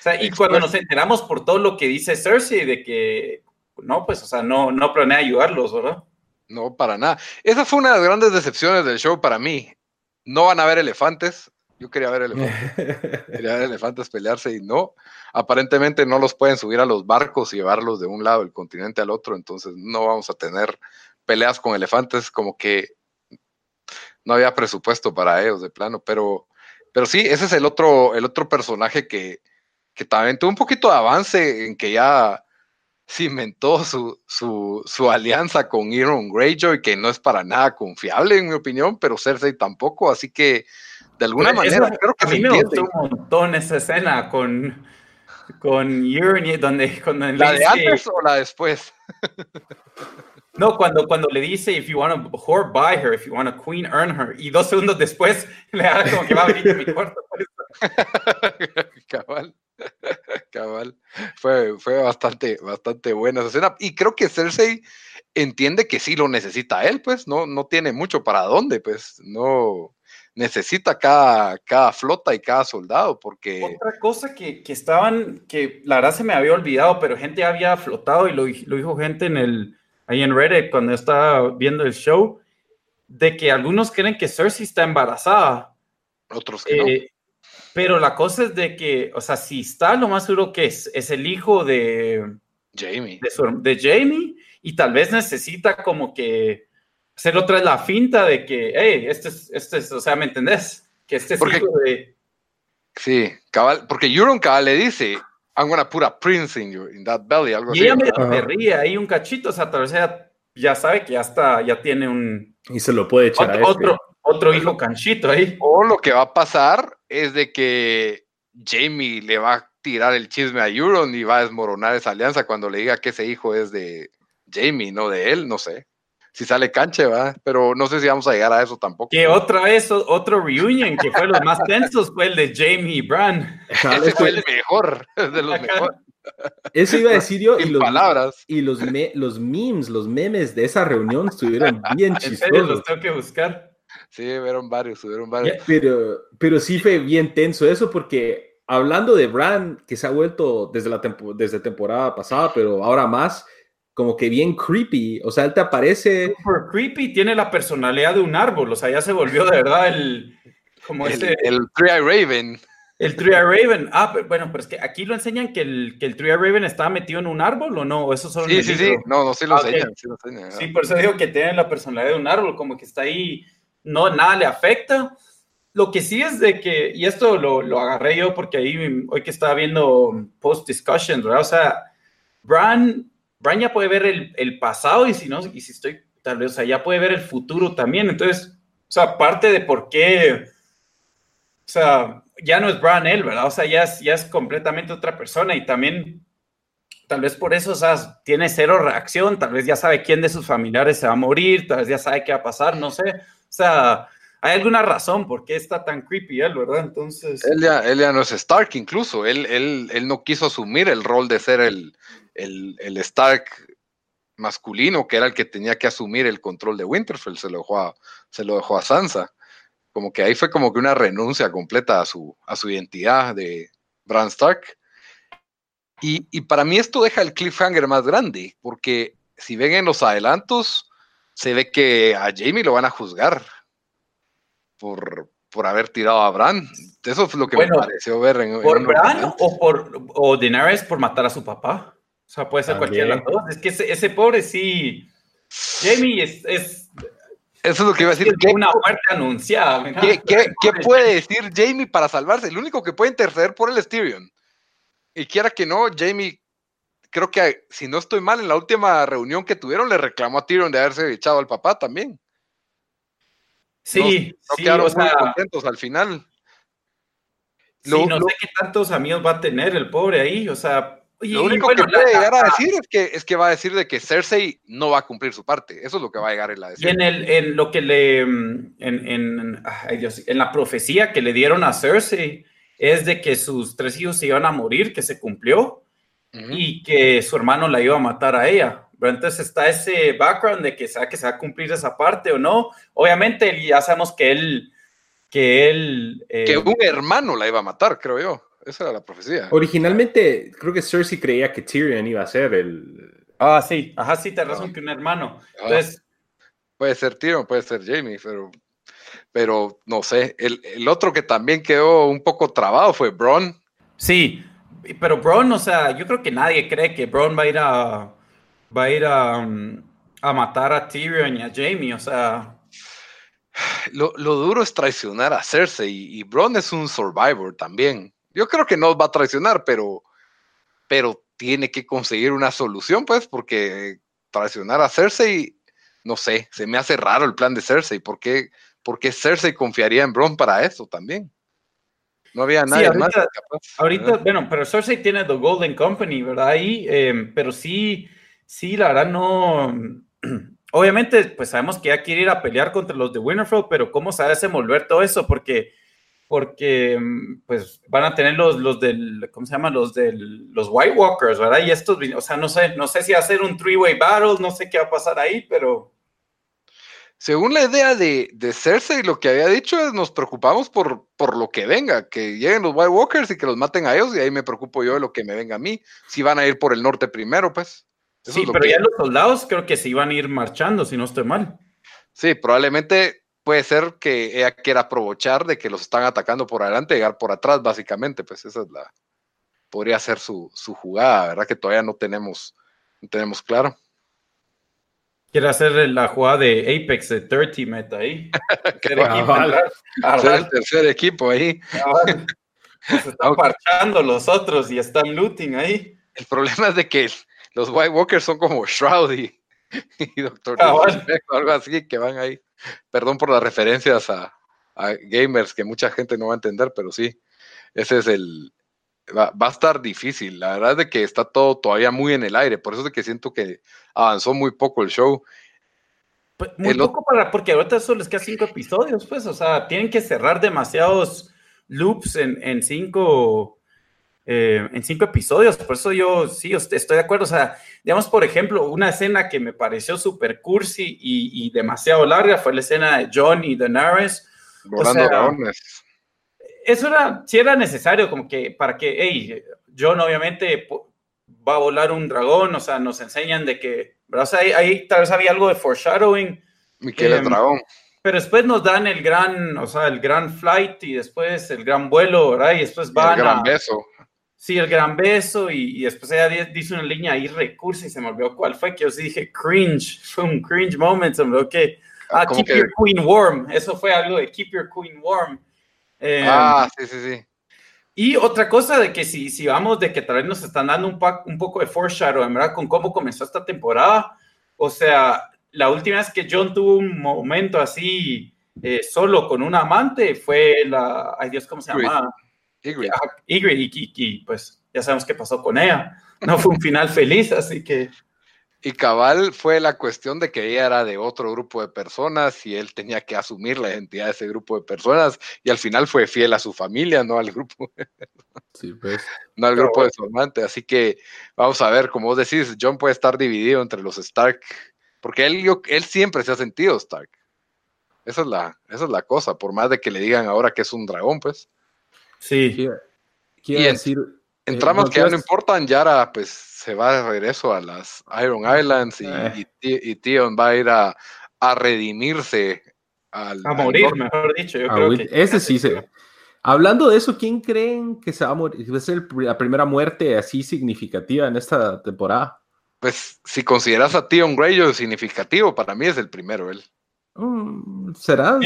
O sea, y cuando nos enteramos por todo lo que dice Cersei, de que, no, pues, o sea, no, no planea ayudarlos, ¿verdad? No, para nada. Esa fue una de las grandes decepciones del show para mí. No van a haber elefantes. Yo quería ver elefantes. [laughs] quería ver elefantes pelearse y no. Aparentemente no los pueden subir a los barcos y llevarlos de un lado del continente al otro. Entonces no vamos a tener peleas con elefantes. Como que no había presupuesto para ellos de plano. Pero, pero sí, ese es el otro, el otro personaje que, que también tuvo un poquito de avance en que ya cimentó su, su, su, alianza con Euron Greyjoy, que no es para nada confiable, en mi opinión, pero Cersei tampoco, así que de alguna manera creo que a mí me gustó un montón esa escena con, con donde, ¿La de antes o la después? [laughs] No, cuando, cuando le dice, if you want a whore, buy her, if you want a queen, earn her, y dos segundos después [laughs] le da como que va a venir a mi cuarto. [laughs] Cabal. [laughs] Cabal. Fue, fue bastante, bastante buena esa escena. Y creo que Cersei entiende que sí lo necesita él, pues, no, no tiene mucho para dónde, pues, no necesita cada, cada flota y cada soldado, porque... Otra cosa que, que, estaban, que la verdad se me había olvidado, pero gente había flotado y lo, lo dijo gente en el, ahí en Reddit cuando estaba viendo el show, de que algunos creen que Cersei está embarazada. Otros que no. Eh, pero la cosa es de que, o sea, si está, lo más seguro que es, es el hijo de Jamie. De, Jamie, y tal vez necesita como que hacer otra vez la finta de que, hey, este es, este es, o sea, ¿me entendés? Que este es hijo de. Sí, cabal, porque Euron cabal le dice, I'm gonna put a prince in, your, in that belly, algo y ella me, ríe ahí un cachito, o sea, tal vez ella ya sabe que ya está, ya tiene un. Y se lo puede echar otro, a este. otro, otro hijo canchito ahí. O lo que va a pasar es de que Jamie le va a tirar el chisme a Euron y va a desmoronar esa alianza cuando le diga que ese hijo es de Jamie, no de él, no sé. Si sale canche, va, pero no sé si vamos a llegar a eso tampoco. Que otra vez, otro reunion que fue los más tensos fue el de Jamie y Bran. [laughs] Ese fue el mejor, [laughs] de los mejores. Eso iba a decir yo. y los, palabras. Y los, los memes, los memes de esa reunión estuvieron bien [laughs] chistosos. los tengo que buscar. Sí, vieron varios, subieron varios. pero, pero sí fue bien tenso eso porque hablando de Bran, que se ha vuelto desde la desde temporada pasada, pero ahora más, como que bien creepy. O sea, él te aparece. Super creepy, tiene la personalidad de un árbol. O sea, ya se volvió de verdad el. Como el, este, el Three Raven. El Three Raven. Ah, bueno, pero es que aquí lo enseñan que el, que el Three Raven estaba metido en un árbol o no. Eso solo sí, sí, sí. No, no, sí lo, ah, enseñan, sí lo enseñan. Sí, por eso digo que tiene la personalidad de un árbol, como que está ahí no, nada le afecta. Lo que sí es de que, y esto lo, lo agarré yo porque ahí hoy que estaba viendo post discussion, ¿verdad? O sea, Bran, Bran ya puede ver el, el, pasado y si no, y si estoy, tal vez, o sea, ya puede ver el futuro también. Entonces, o sea, parte de por qué, o sea, ya no es Bran él, ¿verdad? O sea, ya es, ya es completamente otra persona y también, tal vez por eso, o sea, tiene cero reacción, tal vez ya sabe quién de sus familiares se va a morir, tal vez ya sabe qué va a pasar, no sé. O sea, hay alguna razón por qué está tan creepy él, ¿verdad? Entonces. Él ya, él ya no es Stark, incluso. Él, él, él no quiso asumir el rol de ser el, el, el, Stark masculino, que era el que tenía que asumir el control de Winterfell. Se lo dejó a, se lo dejó a Sansa. Como que ahí fue como que una renuncia completa a su, a su identidad de Bran Stark. Y, y para mí esto deja el cliffhanger más grande, porque si ven en los adelantos, se ve que a Jamie lo van a juzgar por, por haber tirado a Bran. Eso es lo que me pareció ver en. ¿Por Bran o por o Daenerys por matar a su papá? O sea, puede ser cualquiera de las dos. Es que ese, pobre sí. Jamie es, Eso es lo que iba a decir. Es una muerte anunciada. ¿Qué, ¿qué, puede decir Jamie para salvarse? El único que puede interceder por el es Tyrion. Y quiera que no, Jamie creo que si no estoy mal, en la última reunión que tuvieron le reclamó a Tyrion de haberse echado al papá también. Sí, no, quedaron muy contentos al final. Sí, no sé qué tantos amigos va a tener el pobre ahí, o sea, lo único que puede llegar a decir es que, es que va a decir de que Cersei no va a cumplir su parte. Eso es lo que va a llegar a decir. Y en, el, en lo que le. En, en, en la profecía que le dieron a Cersei es de que sus tres hijos se iban a morir, que se cumplió, y que su hermano la iba a matar a ella. Pero entonces está ese background de que sea que se va a cumplir esa parte o no. Obviamente ya sabemos que él. Que él. Eh, que un hermano la iba a matar, creo yo. Esa era la profecía. Originalmente, creo que Cersei creía que Tyrion iba a ser el. Ah, sí, ajá, sí, te razón que un hermano. Entonces. Puede ser Tyrion, puede ser Jamie, pero. Pero no sé. El, el otro que también quedó un poco trabado fue Bron. Sí, pero Bron, o sea, yo creo que nadie cree que Bron va a ir a. Va a ir a. Um, a matar a Tyrion y a Jamie, o sea. Lo, lo, duro es traicionar a Cersei y Bron es un survivor también. Yo creo que no va a traicionar, pero, pero tiene que conseguir una solución, pues, porque traicionar a Cersei, no sé, se me hace raro el plan de Cersei. ¿Por qué, Cersei confiaría en Bron para eso también? No había nadie más Ahorita, bueno, pero Cersei tiene The Golden Company, ¿verdad? Ahí, em, pero sí, sí, la verdad no. [clears throat] Obviamente, pues sabemos que ya quiere ir a pelear contra los de Winterfell, pero ¿cómo se va a desenvolver todo eso? Porque porque mm, pues van a tener los, los del, ¿cómo se llama? Los del, los White Walkers, ¿verdad? Y estos, o sea, no sé, no sé si hacer un three-way battle, no sé qué va a pasar ahí, pero... Según la idea de, de Cersei, lo que había dicho es nos preocupamos por, por lo que venga, que lleguen los White Walkers y que los maten a ellos, y ahí me preocupo yo de lo que me venga a mí. Si van a ir por el norte primero, pues. sí, pero ya los soldados creo que se iban a ir marchando, si no estoy mal. Sí, probablemente puede ser que ella quiera aprovechar de que los están atacando por adelante y llegar por atrás, básicamente, pues esa es la, podría ser su, su jugada, ¿verdad? Que todavía no tenemos, no tenemos claro. Quiere hacer la jugada de Apex de 30 meta ahí. [laughs] el tercer equipo ahí. Se [laughs] están parchando los otros y están looting ahí. El problema es de que los White Walkers son como Shroud y, [laughs] Doctor o algo así que van ahí. Perdón por las referencias a, gamers que mucha gente no va a entender, pero sí, ese es el... Va, a estar difícil. La verdad es de que está todo todavía muy en el aire. Por eso es de que siento que avanzó muy poco el show. Pues, muy poco para, porque ahorita solo les queda cinco episodios, pues, o sea, tienen que cerrar demasiados loops en, en cinco eh, en cinco episodios. Por eso yo sí estoy de acuerdo. O sea, digamos, por ejemplo, una escena que me pareció súper cursi y, demasiado larga fue la escena de John y Daenerys. Volando o Eso era, sí era necesario, como que para que, hey, John obviamente va a volar un dragón, o sea, nos enseñan de que, O sea, ahí, tal vez había algo de foreshadowing. Miquel el em, dragón. Pero después nos dan el gran, o sea, el gran flight y después el gran vuelo, ¿verdad? Y después van el gran beso. Sí, el gran beso y, después ella dice una línea ahí recurso y se me olvidó cuál fue, que yo sí dije cringe, [laughs] fue un cringe moment, se me olvidó que, ah, keep your queen warm, eso fue algo de keep your queen warm. Em, ah, sí, sí, sí. Y otra cosa de que si, si vamos de que tal vez nos están dando un, un poco de foreshadow, ¿verdad? Con cómo comenzó esta temporada, o sea, la última vez que John tuvo un momento así eh, solo con un amante fue la, ay Dios, ¿cómo se llama? Ygritte. y, pues ya sabemos qué pasó con ella. No fue un final feliz, así que... Y cabal fue la cuestión de que ella era de otro grupo de personas y él tenía que asumir la identidad de ese grupo de personas y al final fue fiel a su familia, no al grupo. [laughs] Sí, pues. No al grupo de su amante. Así que vamos a ver, como vos decís, John puede estar dividido entre los Stark, porque él, él siempre se ha sentido Stark. Esa es, la, esa es la cosa, por más de que le digan ahora que es un dragón, pues. Sí. Quiero, decir. Entramos eh, que ya no importan, Yara pues se va de regreso a las Iron Islands y, eh. Tion va a ir a, redimirse. Al, a morir, mejor dicho. Yo creo que ese sí se. Hablando de eso, ¿quién creen que se va a morir? Va a ser la primera muerte así significativa en esta temporada. Pues si consideras a Tion Greyjoy significativo, para mí es el primero él. Mm, ¿Será?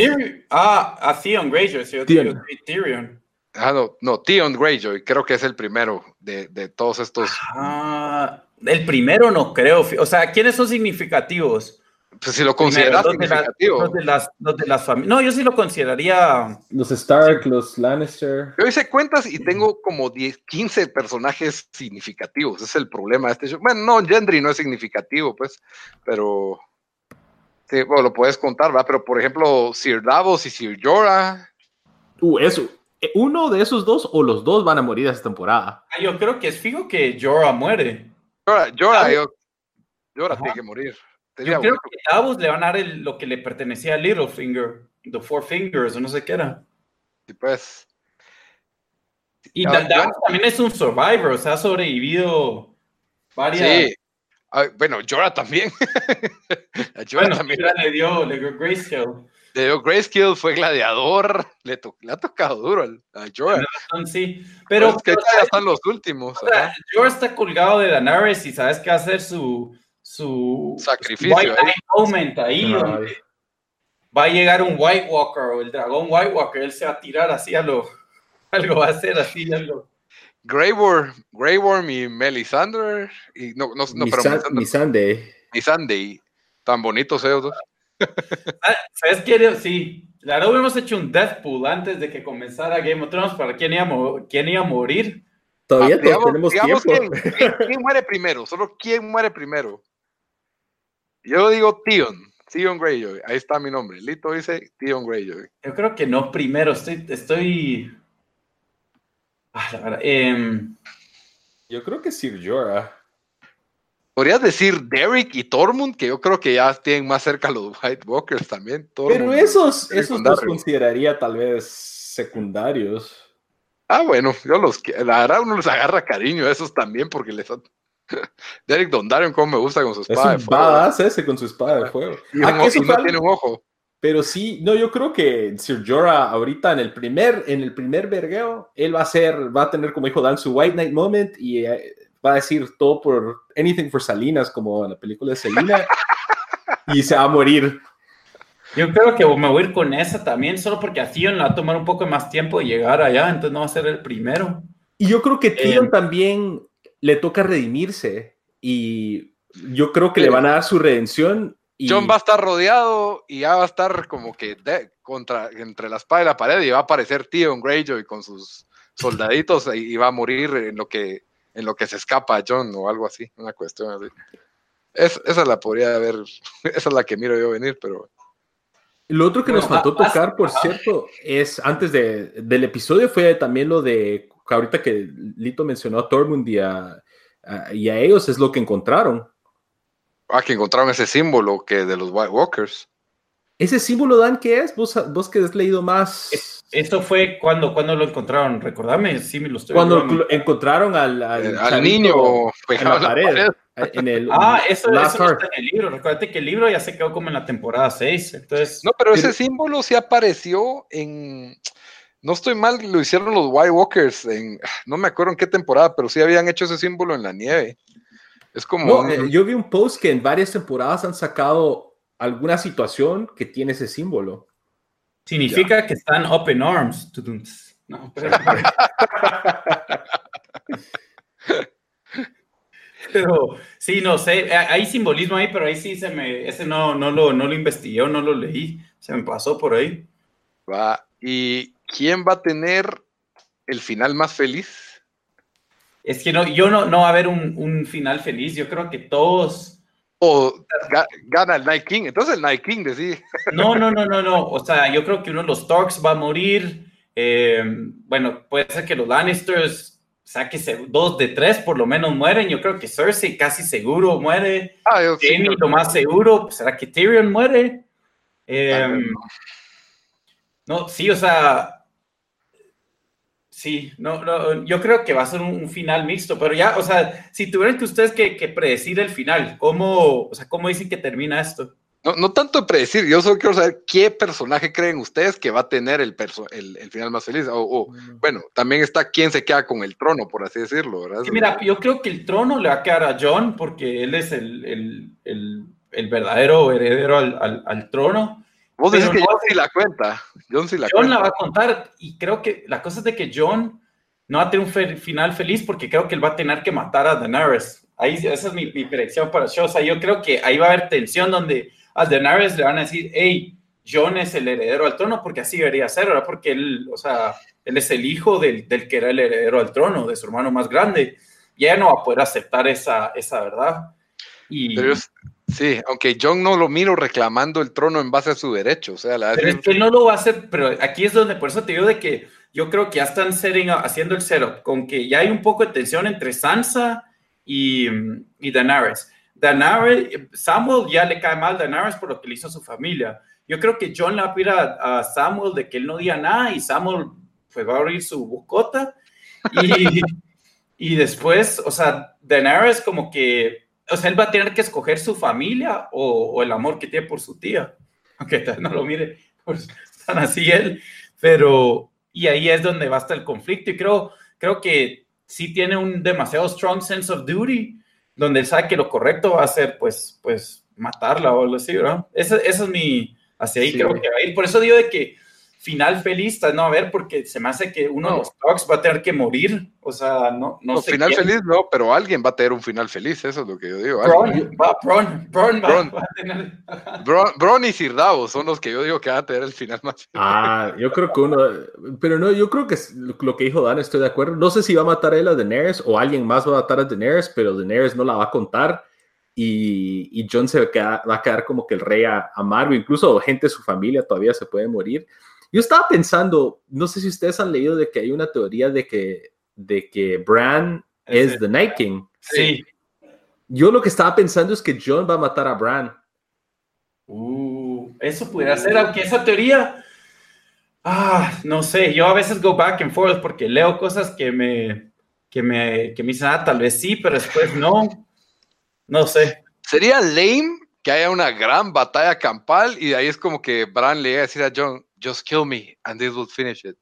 Ah, a Theon Greyjoy, sí, Tyrion. Ah, no, no, Theon Greyjoy, creo que es el primero de, todos estos. Ah, el primero no creo. O sea, ¿quiénes son significativos? Pues si lo consideras significativo. de las, no, yo sí lo consideraría. Los Stark, los Lannister. Yo hice cuentas y tengo como 10, 15 personajes significativos. Ese es el problema de este show. Bueno, no, Gendry no es significativo, pues, pero. Sí, bueno, lo puedes contar, ¿va? Pero por ejemplo, Sir Davos y Sir Jorah. Uh, eso. Eh, ¿Uno de esos dos o los dos van a morir esta temporada? Ah, yo creo que es fijo que Jorah muere. Jorah, Jorah, yo, Jorah tiene que morir. Yo creo que a Davos le van a dar lo que le pertenecía a Littlefinger, The Four Fingers, o no sé qué era. Sí, pues. Y Davos también es un survivor, o sea, ha sobrevivido varias. Sí. bueno, Jorah también. [laughs] Jorah también. le dio, le dio Grayscale. Le dio Grayscale, fue gladiador, [laughs] le, le, ha tocado duro a Jorah. Sí, pero. Pues que ya están los últimos. O sea, Jorah está colgado de Daenerys y sabes qué hacer su su sacrificio white moment ahí donde va a llegar un White Walker o el dragón White Walker, él se va a tirar así a lo, [laughs] algo va a hacer así algo. Grey Worm, Grey Worm y Melisandre y no, no, no pero Missandei. Missandei, tan bonitos ellos dos. ¿Sabes qué? Sí, la verdad hubiéramos hecho un death pool antes de que comenzara Game of Thrones para quién iba, quién iba a morir. Todavía ah, tenemos tiempo. quién muere primero, solo quién muere primero. Yo digo Tion, Tion Greyjoy. Ahí está mi nombre. Lito dice Tion Greyjoy. Yo creo que no primero. Estoy. estoy... Ah, em, yo creo que Sir Jorah. Podrías decir Derek y Tormund, que yo creo que ya tienen más cerca los White Walkers también. Pero esos, esos los consideraría tal vez secundarios. Ah, bueno, yo los la verdad uno les agarra cariño a esos también porque les [laughs] Derek Dondarion, como me gusta con su espada de fuego. ese con su espada de fuego. Y, ah, no tiene un ojo. Pero sí, no, yo creo que Sir Jorah ahorita en el primer, en el primer vergueo, él va a ser, va a tener como dijo Dan su White Knight Moment y eh, va a decir todo por Anything for Salinas, como en la película de Selina, y se va a morir. Yo creo que me voy a ir con esa también, solo porque a Theon le va a tomar un poco más tiempo de llegar allá, entonces no va a ser el primero. Y yo creo que Theon eh, también le toca redimirse y yo creo que le van a dar su redención. Y... John va a estar rodeado y ya va a estar como que contra, entre la espada y la pared y va a aparecer Theon Greyjoy con sus soldaditos y va a morir en lo que, en lo que se escapa a John o algo así, una cuestión así. Es, esa la podría haber, [laughs] esa es la que miro yo venir, pero... Lo otro que nos faltó tocar, por cierto, es antes de, del episodio fue también lo de ahorita que Lito mencionó a Tormund y a, ellos, es lo que encontraron. Ah, que encontraron ese símbolo que de los White Walkers. ¿Ese símbolo, Dan, qué es? ¿Vos, vos que has leído más? Esto fue cuando, cuando lo encontraron, recordame, sí me lo estoy Cuando encontraron al, al, niño en la pared. [laughs] ah, eso, no está en el libro. Recuerda que el libro ya se quedó como en la temporada 6. Entonces, no, pero ese símbolo sí apareció en no estoy mal, lo hicieron los White Walkers en, no me acuerdo en qué temporada, pero sí habían hecho ese símbolo en la nieve. Es como. Eh, yo vi un post que en varias temporadas han sacado alguna situación que tiene ese símbolo. Significa que están open arms. No, [laughs] pero... sí, no sé, hay simbolismo ahí, pero ahí sí se me, ese no, no lo, no lo investigué no lo leí, se me pasó por ahí. Va, y ¿quién va a tener el final más feliz? Es que no, yo no, no va a haber un, final feliz. Yo creo que todos. O gana el Night King. Entonces el Night King decide. No, no, no, no, no. O sea, yo creo que uno de los Starks va a morir. Eh, bueno, puede ser que los Lannisters sáquese dos de tres, por lo menos mueren. Yo creo que Cersei casi seguro muere. Ah, Jamie lo más seguro. ¿Será que Tyrion muere? Eh, no, sí, o sea, Sí, no, no, yo creo que va a ser un, final mixto, pero ya, o sea, si tuvieran que ustedes que, predecir el final, ¿cómo, o sea, ¿cómo dicen que termina esto? No, no tanto predecir, yo solo quiero saber qué personaje creen ustedes que va a tener el, el, final más feliz. O, mm. bueno, también está quién se queda con el trono, por así decirlo, ¿verdad? mira, yo creo que el trono le va a quedar a John porque él es el, verdadero heredero al trono. Vos decís que John sí la cuenta. John sí la John la va a contar y creo que la cosa es de que John no va a tener un final feliz porque creo que él va a tener que matar a Daenerys. Ahí, esa es mi, mi predicción para show. O sea, yo creo que ahí va a haber tensión donde a Daenerys le van a decir, hey, John es el heredero al trono, porque así debería ser, ¿verdad? Porque él, o sea, él es el hijo del, del, que era el heredero al trono, de su hermano más grande, y ella no va a poder aceptar esa, esa verdad. Y, sí, aunque John no lo miro reclamando el trono en base a su derecho, o sea, la pero es que no lo va a hacer, pero aquí es donde, por eso te digo de que yo creo que ya están haciendo el setup, con que ya hay un poco de tensión entre Sansa y, y Daenerys. Daenerys, Samuel ya le cae mal Daenerys por lo que le hizo a su familia. Yo creo que John le va a a, Samuel de que él no diga nada y Samuel pues, va a abrir su bocota y, [laughs] y después, o sea, Daenerys como que, o sea, él va a tener que escoger su familia o, el amor que tiene por su tía, aunque no lo mire, pues tan así él, pero, y ahí es donde va a estar el conflicto y creo, creo que sí tiene un demasiado strong sense of duty, donde él sabe que lo correcto va a ser, pues, pues, matarla o algo así, ¿verdad? Esa, esa es mi, Hacia ahí creo que va a ir. Por eso digo de que final feliz, no a ver, porque se me hace que uno de los Talks va a tener que morir. O sea, no, no, sé. Final feliz no, pero alguien va a tener un final feliz, eso es lo que yo digo. Bron, Bron, va, a tener. [laughs] Bron, y Sirdavo son los que yo digo que van a tener el final más feliz. Ah, yo creo que uno. Pero no, yo creo que lo que dijo Dan, estoy de acuerdo. No sé si va a matar a él a Daenerys o alguien más va a matar a Daenerys, pero Daenerys no la va a contar y, John se va a, quedar, como que el rey amargo, incluso gente de su familia todavía se puede morir. Yo estaba pensando, no sé si ustedes han leído de que hay una teoría de que, de que Bran es The Night King. Sí. Yo lo que estaba pensando es que John va a matar a Bran. Uh, eso pudiera ser, aunque esa teoría, ah, no sé, yo a veces go back and forth porque leo cosas que me, que me, que me dicen, ah, tal vez sí, pero después no. No sé. Sería lame que haya una gran batalla campal y de ahí es como que Bran le llega a decir a John, just kill me and this will finish it.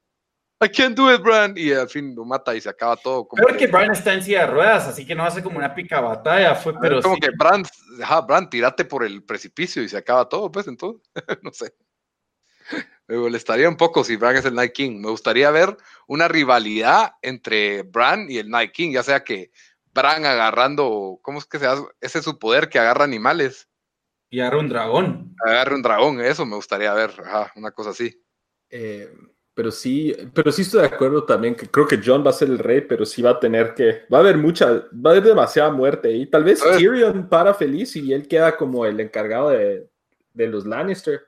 I can't do it, Bran. Y al fin lo mata y se acaba todo. Como Creo que, Bran está en silla de ruedas, así que no hace como una pica batalla. Fue, pero como que Bran, ajá, Bran, tírate por el precipicio y se acaba todo, pues entonces, [laughs] no sé. Me molestaría un poco si Bran es el Night King. Me gustaría ver una rivalidad entre Bran y el Night King, ya sea que Bran agarrando, ¿cómo es que se hace? Ese es su poder que agarra animales. Y agarra un dragón. Agarra un dragón, eso me gustaría ver, una cosa así. Eh, pero sí, pero sí estoy de acuerdo también que creo que John va a ser el rey, pero sí va a tener que, va a haber mucha, va a haber demasiada muerte y tal vez Tyrion para feliz y él queda como el encargado de, los Lannister.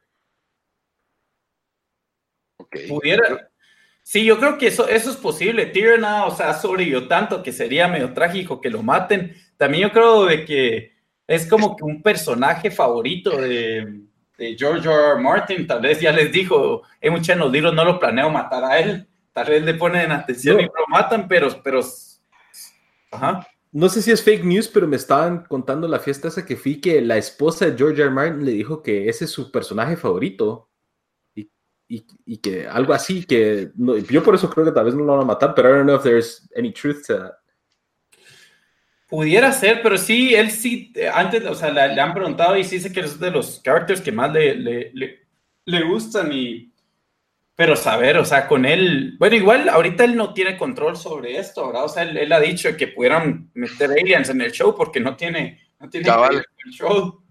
Pudiera, Sí, yo creo que eso, eso es posible. Tyrion, o sea, sobrevivió tanto que sería medio trágico que lo maten. También yo creo de que es como que un personaje favorito de, de George R. R. Martin. Tal vez ya les dijo, en muchos de los libros no lo planeo matar a él. Tal vez le ponen atención y lo matan, pero, pero, ajá. No sé si es fake news, pero me estaban contando la fiesta esa que fui que la esposa de George R. R. Martin le dijo que ese es su personaje favorito y, que algo así que yo por eso creo que tal vez no lo van a matar, pero I don't know if there's any truth to that. Pudiera ser, pero sí, él sí, antes, o sea, le, han preguntado y sí dice que es de los characters que más le, le, le, gustan y, pero saber, o sea, con él, bueno, igual ahorita él no tiene control sobre esto, ¿verdad? O sea, él, ha dicho que pudieran meter aliens en el show porque no tiene, no tiene el show.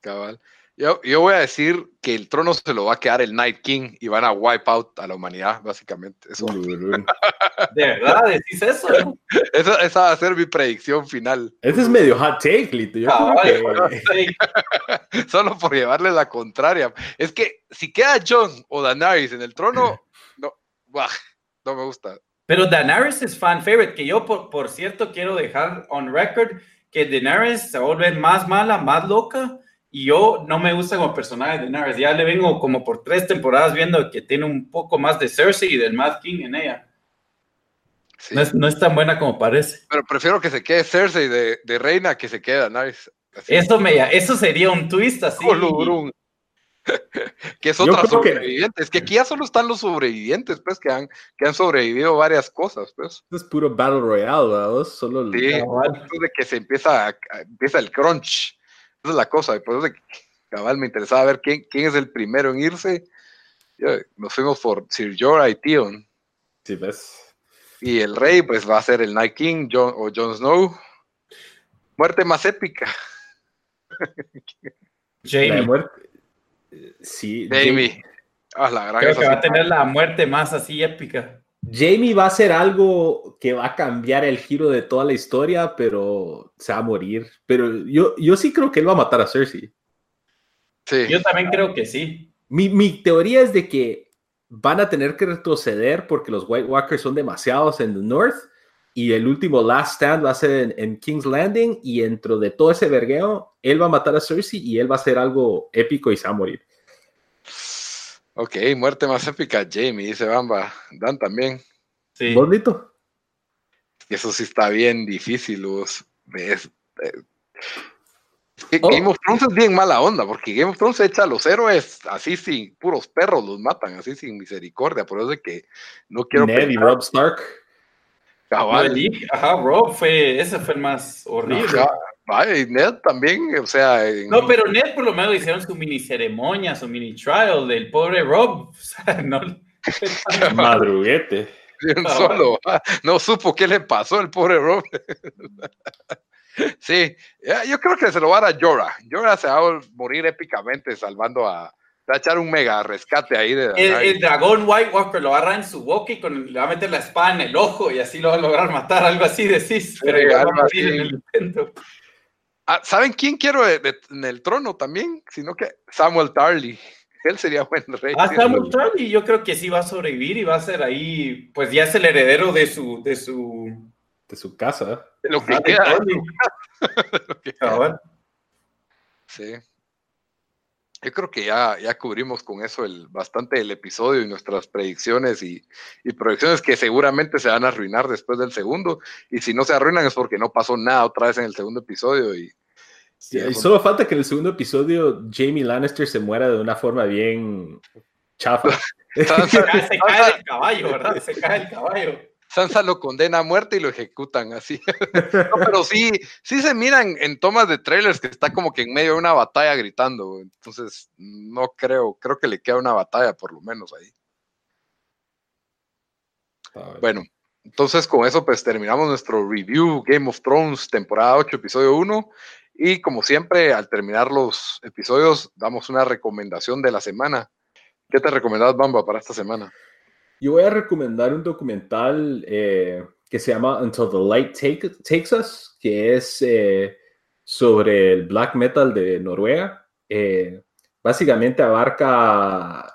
Cabal. Yo, voy a decir que el trono se lo va a quedar el Night King y van a wipe out a la humanidad, básicamente. Eso. [laughs] ¿De verdad decís eso? Esa, va a ser mi predicción final. Ese es medio hot take, Lito. Ah, [laughs] Solo por llevarle la contraria. Es que si queda John o Daenerys en el trono, no, no me gusta. Pero Daenerys es fan favorite, que yo, por, por cierto, quiero dejar on record que Daenerys se vuelve más mala, más loca y yo no me gusta como personaje de Daenerys. Ya le vengo como por tres temporadas viendo que tiene un poco más de Cersei y del Mad King en ella. No, es, tan buena como parece. Pero prefiero que se quede Cersei de, de reina que se quede Daenerys. Eso, me, eso sería un twist así. [laughs] que es otra sobreviviente. Es que aquí ya solo están los sobrevivientes, pues, que han, que han sobrevivido varias cosas, pues. Es puro Battle Royale, ¿verdad? Solo sí, de que se empieza, empieza el crunch es la cosa, por eso cabal me interesaba ver quién, quién es el primero en irse. nos fuimos por Sir Jorah y Tion. Sí, ves. Y el rey, pues va a ser el Night King o Jon Snow. Muerte más épica. [laughs] Jamie. Sí, Jamie. Ah, la gran Creo que va a tener la muerte más así épica. Jamie va a ser algo que va a cambiar el giro de toda la historia, pero se va a morir. Pero yo, yo sí creo que él va a matar a Cersei. Sí. Yo también creo que sí. Mi, mi teoría es de que van a tener que retroceder porque los White Walkers son demasiados en el North y el último Last Stand va a ser en, King's Landing y dentro de todo ese vergueo, él va a matar a Cersei y él va a hacer algo épico y se va a morir. Ok, muerte más épica, Jamie, dice Bamba. Dan también. Sí. Bonito. Eso sí está bien difícil, Luz. Eh, oh. Game of Thrones es bien mala onda, porque Game of Thrones echa a los héroes así sin puros perros, los matan así sin misericordia. Por eso es que no quiero. Ned y Rob Stark. Ajá, Rob fue, ese fue el más horrible. Ajá. Y Ned también, o sea. No, pero Ned por lo menos hicieron su mini ceremonia, su mini trial del pobre Rob. [laughs] O sea, no. [laughs] Madruguete. Solo, no supo qué le pasó al pobre Rob. sí, yo creo que se lo va a dar a Jorah. Jorah se va a morir épicamente salvando a, va a echar un mega rescate ahí de el, dragón White Walker lo agarra en su boca y con, le va a meter la espada en el ojo y así lo va a lograr matar, algo así decís, pero en el intento. Ah, ¿Saben quién quiero en el trono también? Sino que Samuel Tarly. [laughs] Él sería buen rey. Ah, Samuel Tarly, yo creo que sí va a sobrevivir y va a ser ahí, pues ya es el heredero de su, de su, de su casa. De lo que [laughs] queda. Sí. Yo creo que ya, ya cubrimos con eso el, bastante el episodio y nuestras predicciones y, y, proyecciones que seguramente se van a arruinar después del segundo. Y si no se arruinan es porque no pasó nada otra vez en el segundo episodio. Y, y solo falta que en el segundo episodio Jamie Lannister se muera de una forma bien chafa. [laughs] [laughs] se [laughs] cae el caballo, ¿verdad? Se cae el caballo. Sansa lo condena a muerte y lo ejecutan así. [laughs] pero sí, sí se miran en tomas de trailers que está como que en medio de una batalla gritando. Entonces, no creo, creo que le queda una batalla por lo menos ahí. Bueno, entonces con eso pues terminamos nuestro review Game of Thrones temporada 8, episodio 1. Y como siempre, al terminar los episodios, damos una recomendación de la semana. ¿Qué te recomendás, Bamba, para esta semana? Yo voy a recomendar un documental eh, que se llama Until the Light Takes Us, que es eh, sobre el black metal de Noruega. Eh, básicamente abarca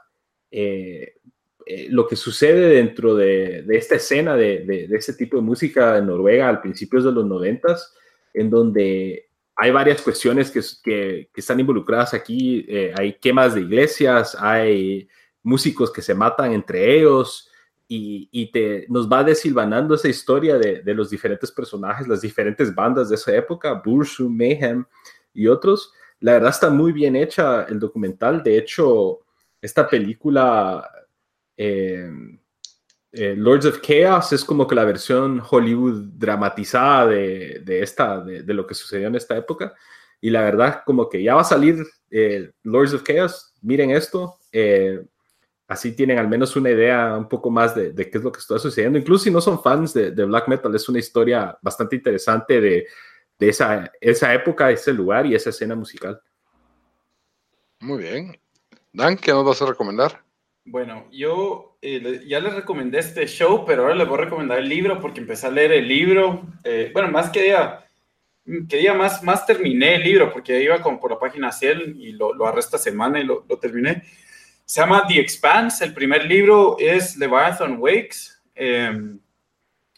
lo que sucede dentro de, esta escena de, de, este tipo de música en Noruega al principios de los noventas, en donde hay varias cuestiones que, que, que están involucradas aquí. hay quemas de iglesias, hay músicos que se matan entre ellos y, te, nos va desilvanando esa historia de, los diferentes personajes, las diferentes bandas de esa época, Bursum, Mayhem y otros. La verdad está muy bien hecha el documental. De hecho, esta película eh, eh, Lords of Chaos es como que la versión Hollywood dramatizada de, esta, de, lo que sucedió en esta época. Y la verdad, como que ya va a salir eh, Lords of Chaos. Miren esto así tienen al menos una idea un poco más de, qué es lo que está sucediendo. Incluso si no son fans de, black metal, es una historia bastante interesante de, esa, esa época, ese lugar y esa escena musical. Muy bien. Dan, ¿qué nos vas a recomendar? Bueno, yo eh, ya les recomendé este show, pero ahora les voy a recomendar el libro porque empecé a leer el libro. Eh, bueno, más que día, que día más, más terminé el libro porque iba como por la página 100 y lo, lo esta semana y lo, lo terminé. Se llama The Expanse. El primer libro es Leviathan Wakes. Em,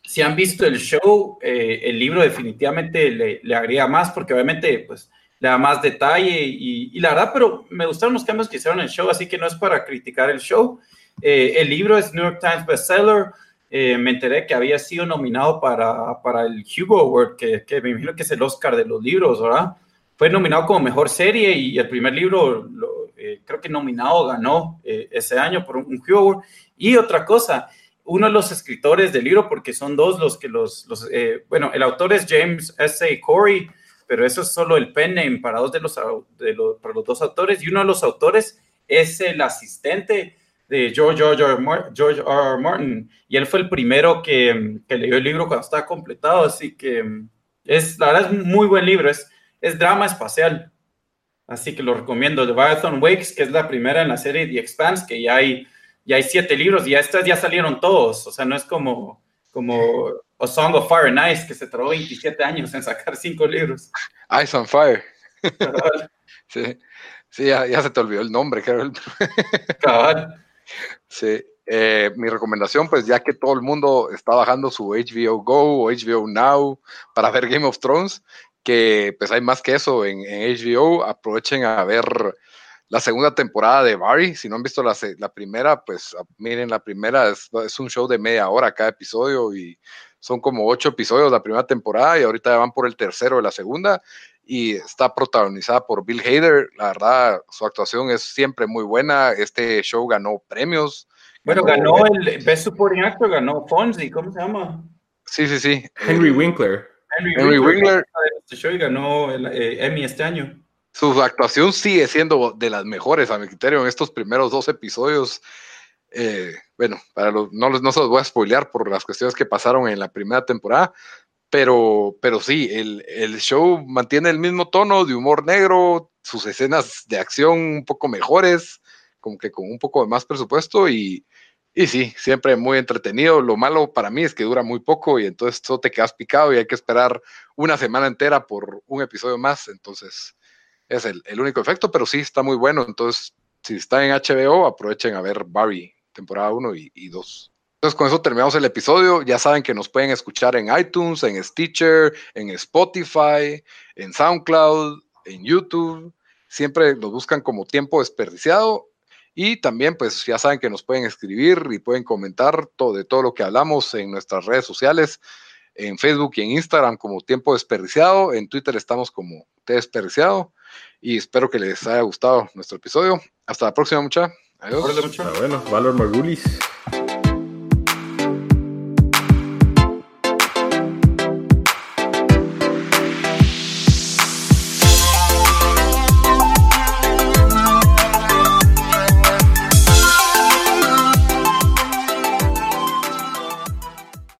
si han visto el show, eh, el libro definitivamente le, le, agrega más porque obviamente pues, le da más detalle y, la verdad, pero me gustaron los cambios que hicieron en el show, así que no es para criticar el show. Eh, el libro es New York Times bestseller. Eh, me enteré que había sido nominado para, para el Hugo Award, que, que, me imagino que es el Oscar de los libros, ¿verdad? Fue nominado como mejor serie y el primer libro lo, eh, creo que nominado ganó eh, ese año por un, un Y otra cosa, uno de los escritores del libro, porque son dos los que los, los eh, bueno, el autor es James S. Corey, pero eso es solo el pen name para dos de los, de los, para los dos autores, y uno de los autores es el asistente de George R. R. Martin, y él fue el primero que, que, leyó el libro cuando estaba completado, así que es, la verdad es muy buen libro, es, es drama espacial. Así que lo recomiendo. Marathon Wakes, que es la primera en la serie The Expanse, que ya hay, ya hay siete libros y ya estas ya salieron todos. O sea, no es como, como A Song of Fire and Ice, que se tardó 27 años en sacar cinco libros. Ice on Fire. [laughs] sí, sí ya, se te olvidó el nombre, creo. [laughs] Cabal. Sí. Eh, mi recomendación, pues ya que todo el mundo está bajando su HBO Go o HBO Now para ver Game of Thrones, que pues hay más que eso en, HBO, aprovechen a ver la segunda temporada de Barry, si no han visto la, primera, pues miren la primera, es, es, un show de media hora cada episodio y son como ocho episodios la primera temporada y ahorita van por el tercero de la segunda y está protagonizada por Bill Hader, la verdad su actuación es siempre muy buena, este show ganó premios, bueno, ganó, el Best Supporting Actor, ganó Fonzie, ¿cómo se llama? Sí, sí, sí. Henry Winkler. Henry, Winkler. Este show y ganó el eh, Emmy este año. Su actuación sigue siendo de las mejores, a mi criterio, en estos primeros dos episodios. Eh, bueno, para los, no, no se los voy a spoilear por las cuestiones que pasaron en la primera temporada, pero, pero sí, el, el, show mantiene el mismo tono de humor negro, sus escenas de acción un poco mejores, como que con un poco de más presupuesto y, y sí, siempre muy entretenido. Lo malo para mí es que dura muy poco y entonces todo te quedas picado y hay que esperar una semana entera por un episodio más. Entonces es el, único efecto, pero sí está muy bueno. Entonces, si está en HBO, aprovechen a ver Barry, temporada 1 y 2. Entonces, con eso terminamos el episodio. Ya saben que nos pueden escuchar en iTunes, en Stitcher, en Spotify, en SoundCloud, en YouTube. Siempre nos buscan como tiempo desperdiciado y también, pues ya saben que nos pueden escribir y pueden comentar todo, de todo lo que hablamos en nuestras redes sociales, en Facebook y en Instagram como Tiempo Desperdiciado, en Twitter estamos como T Desperdiciado y espero que les haya gustado nuestro episodio. Hasta la próxima, mucha. Adiós. Bueno, Valor Margulis.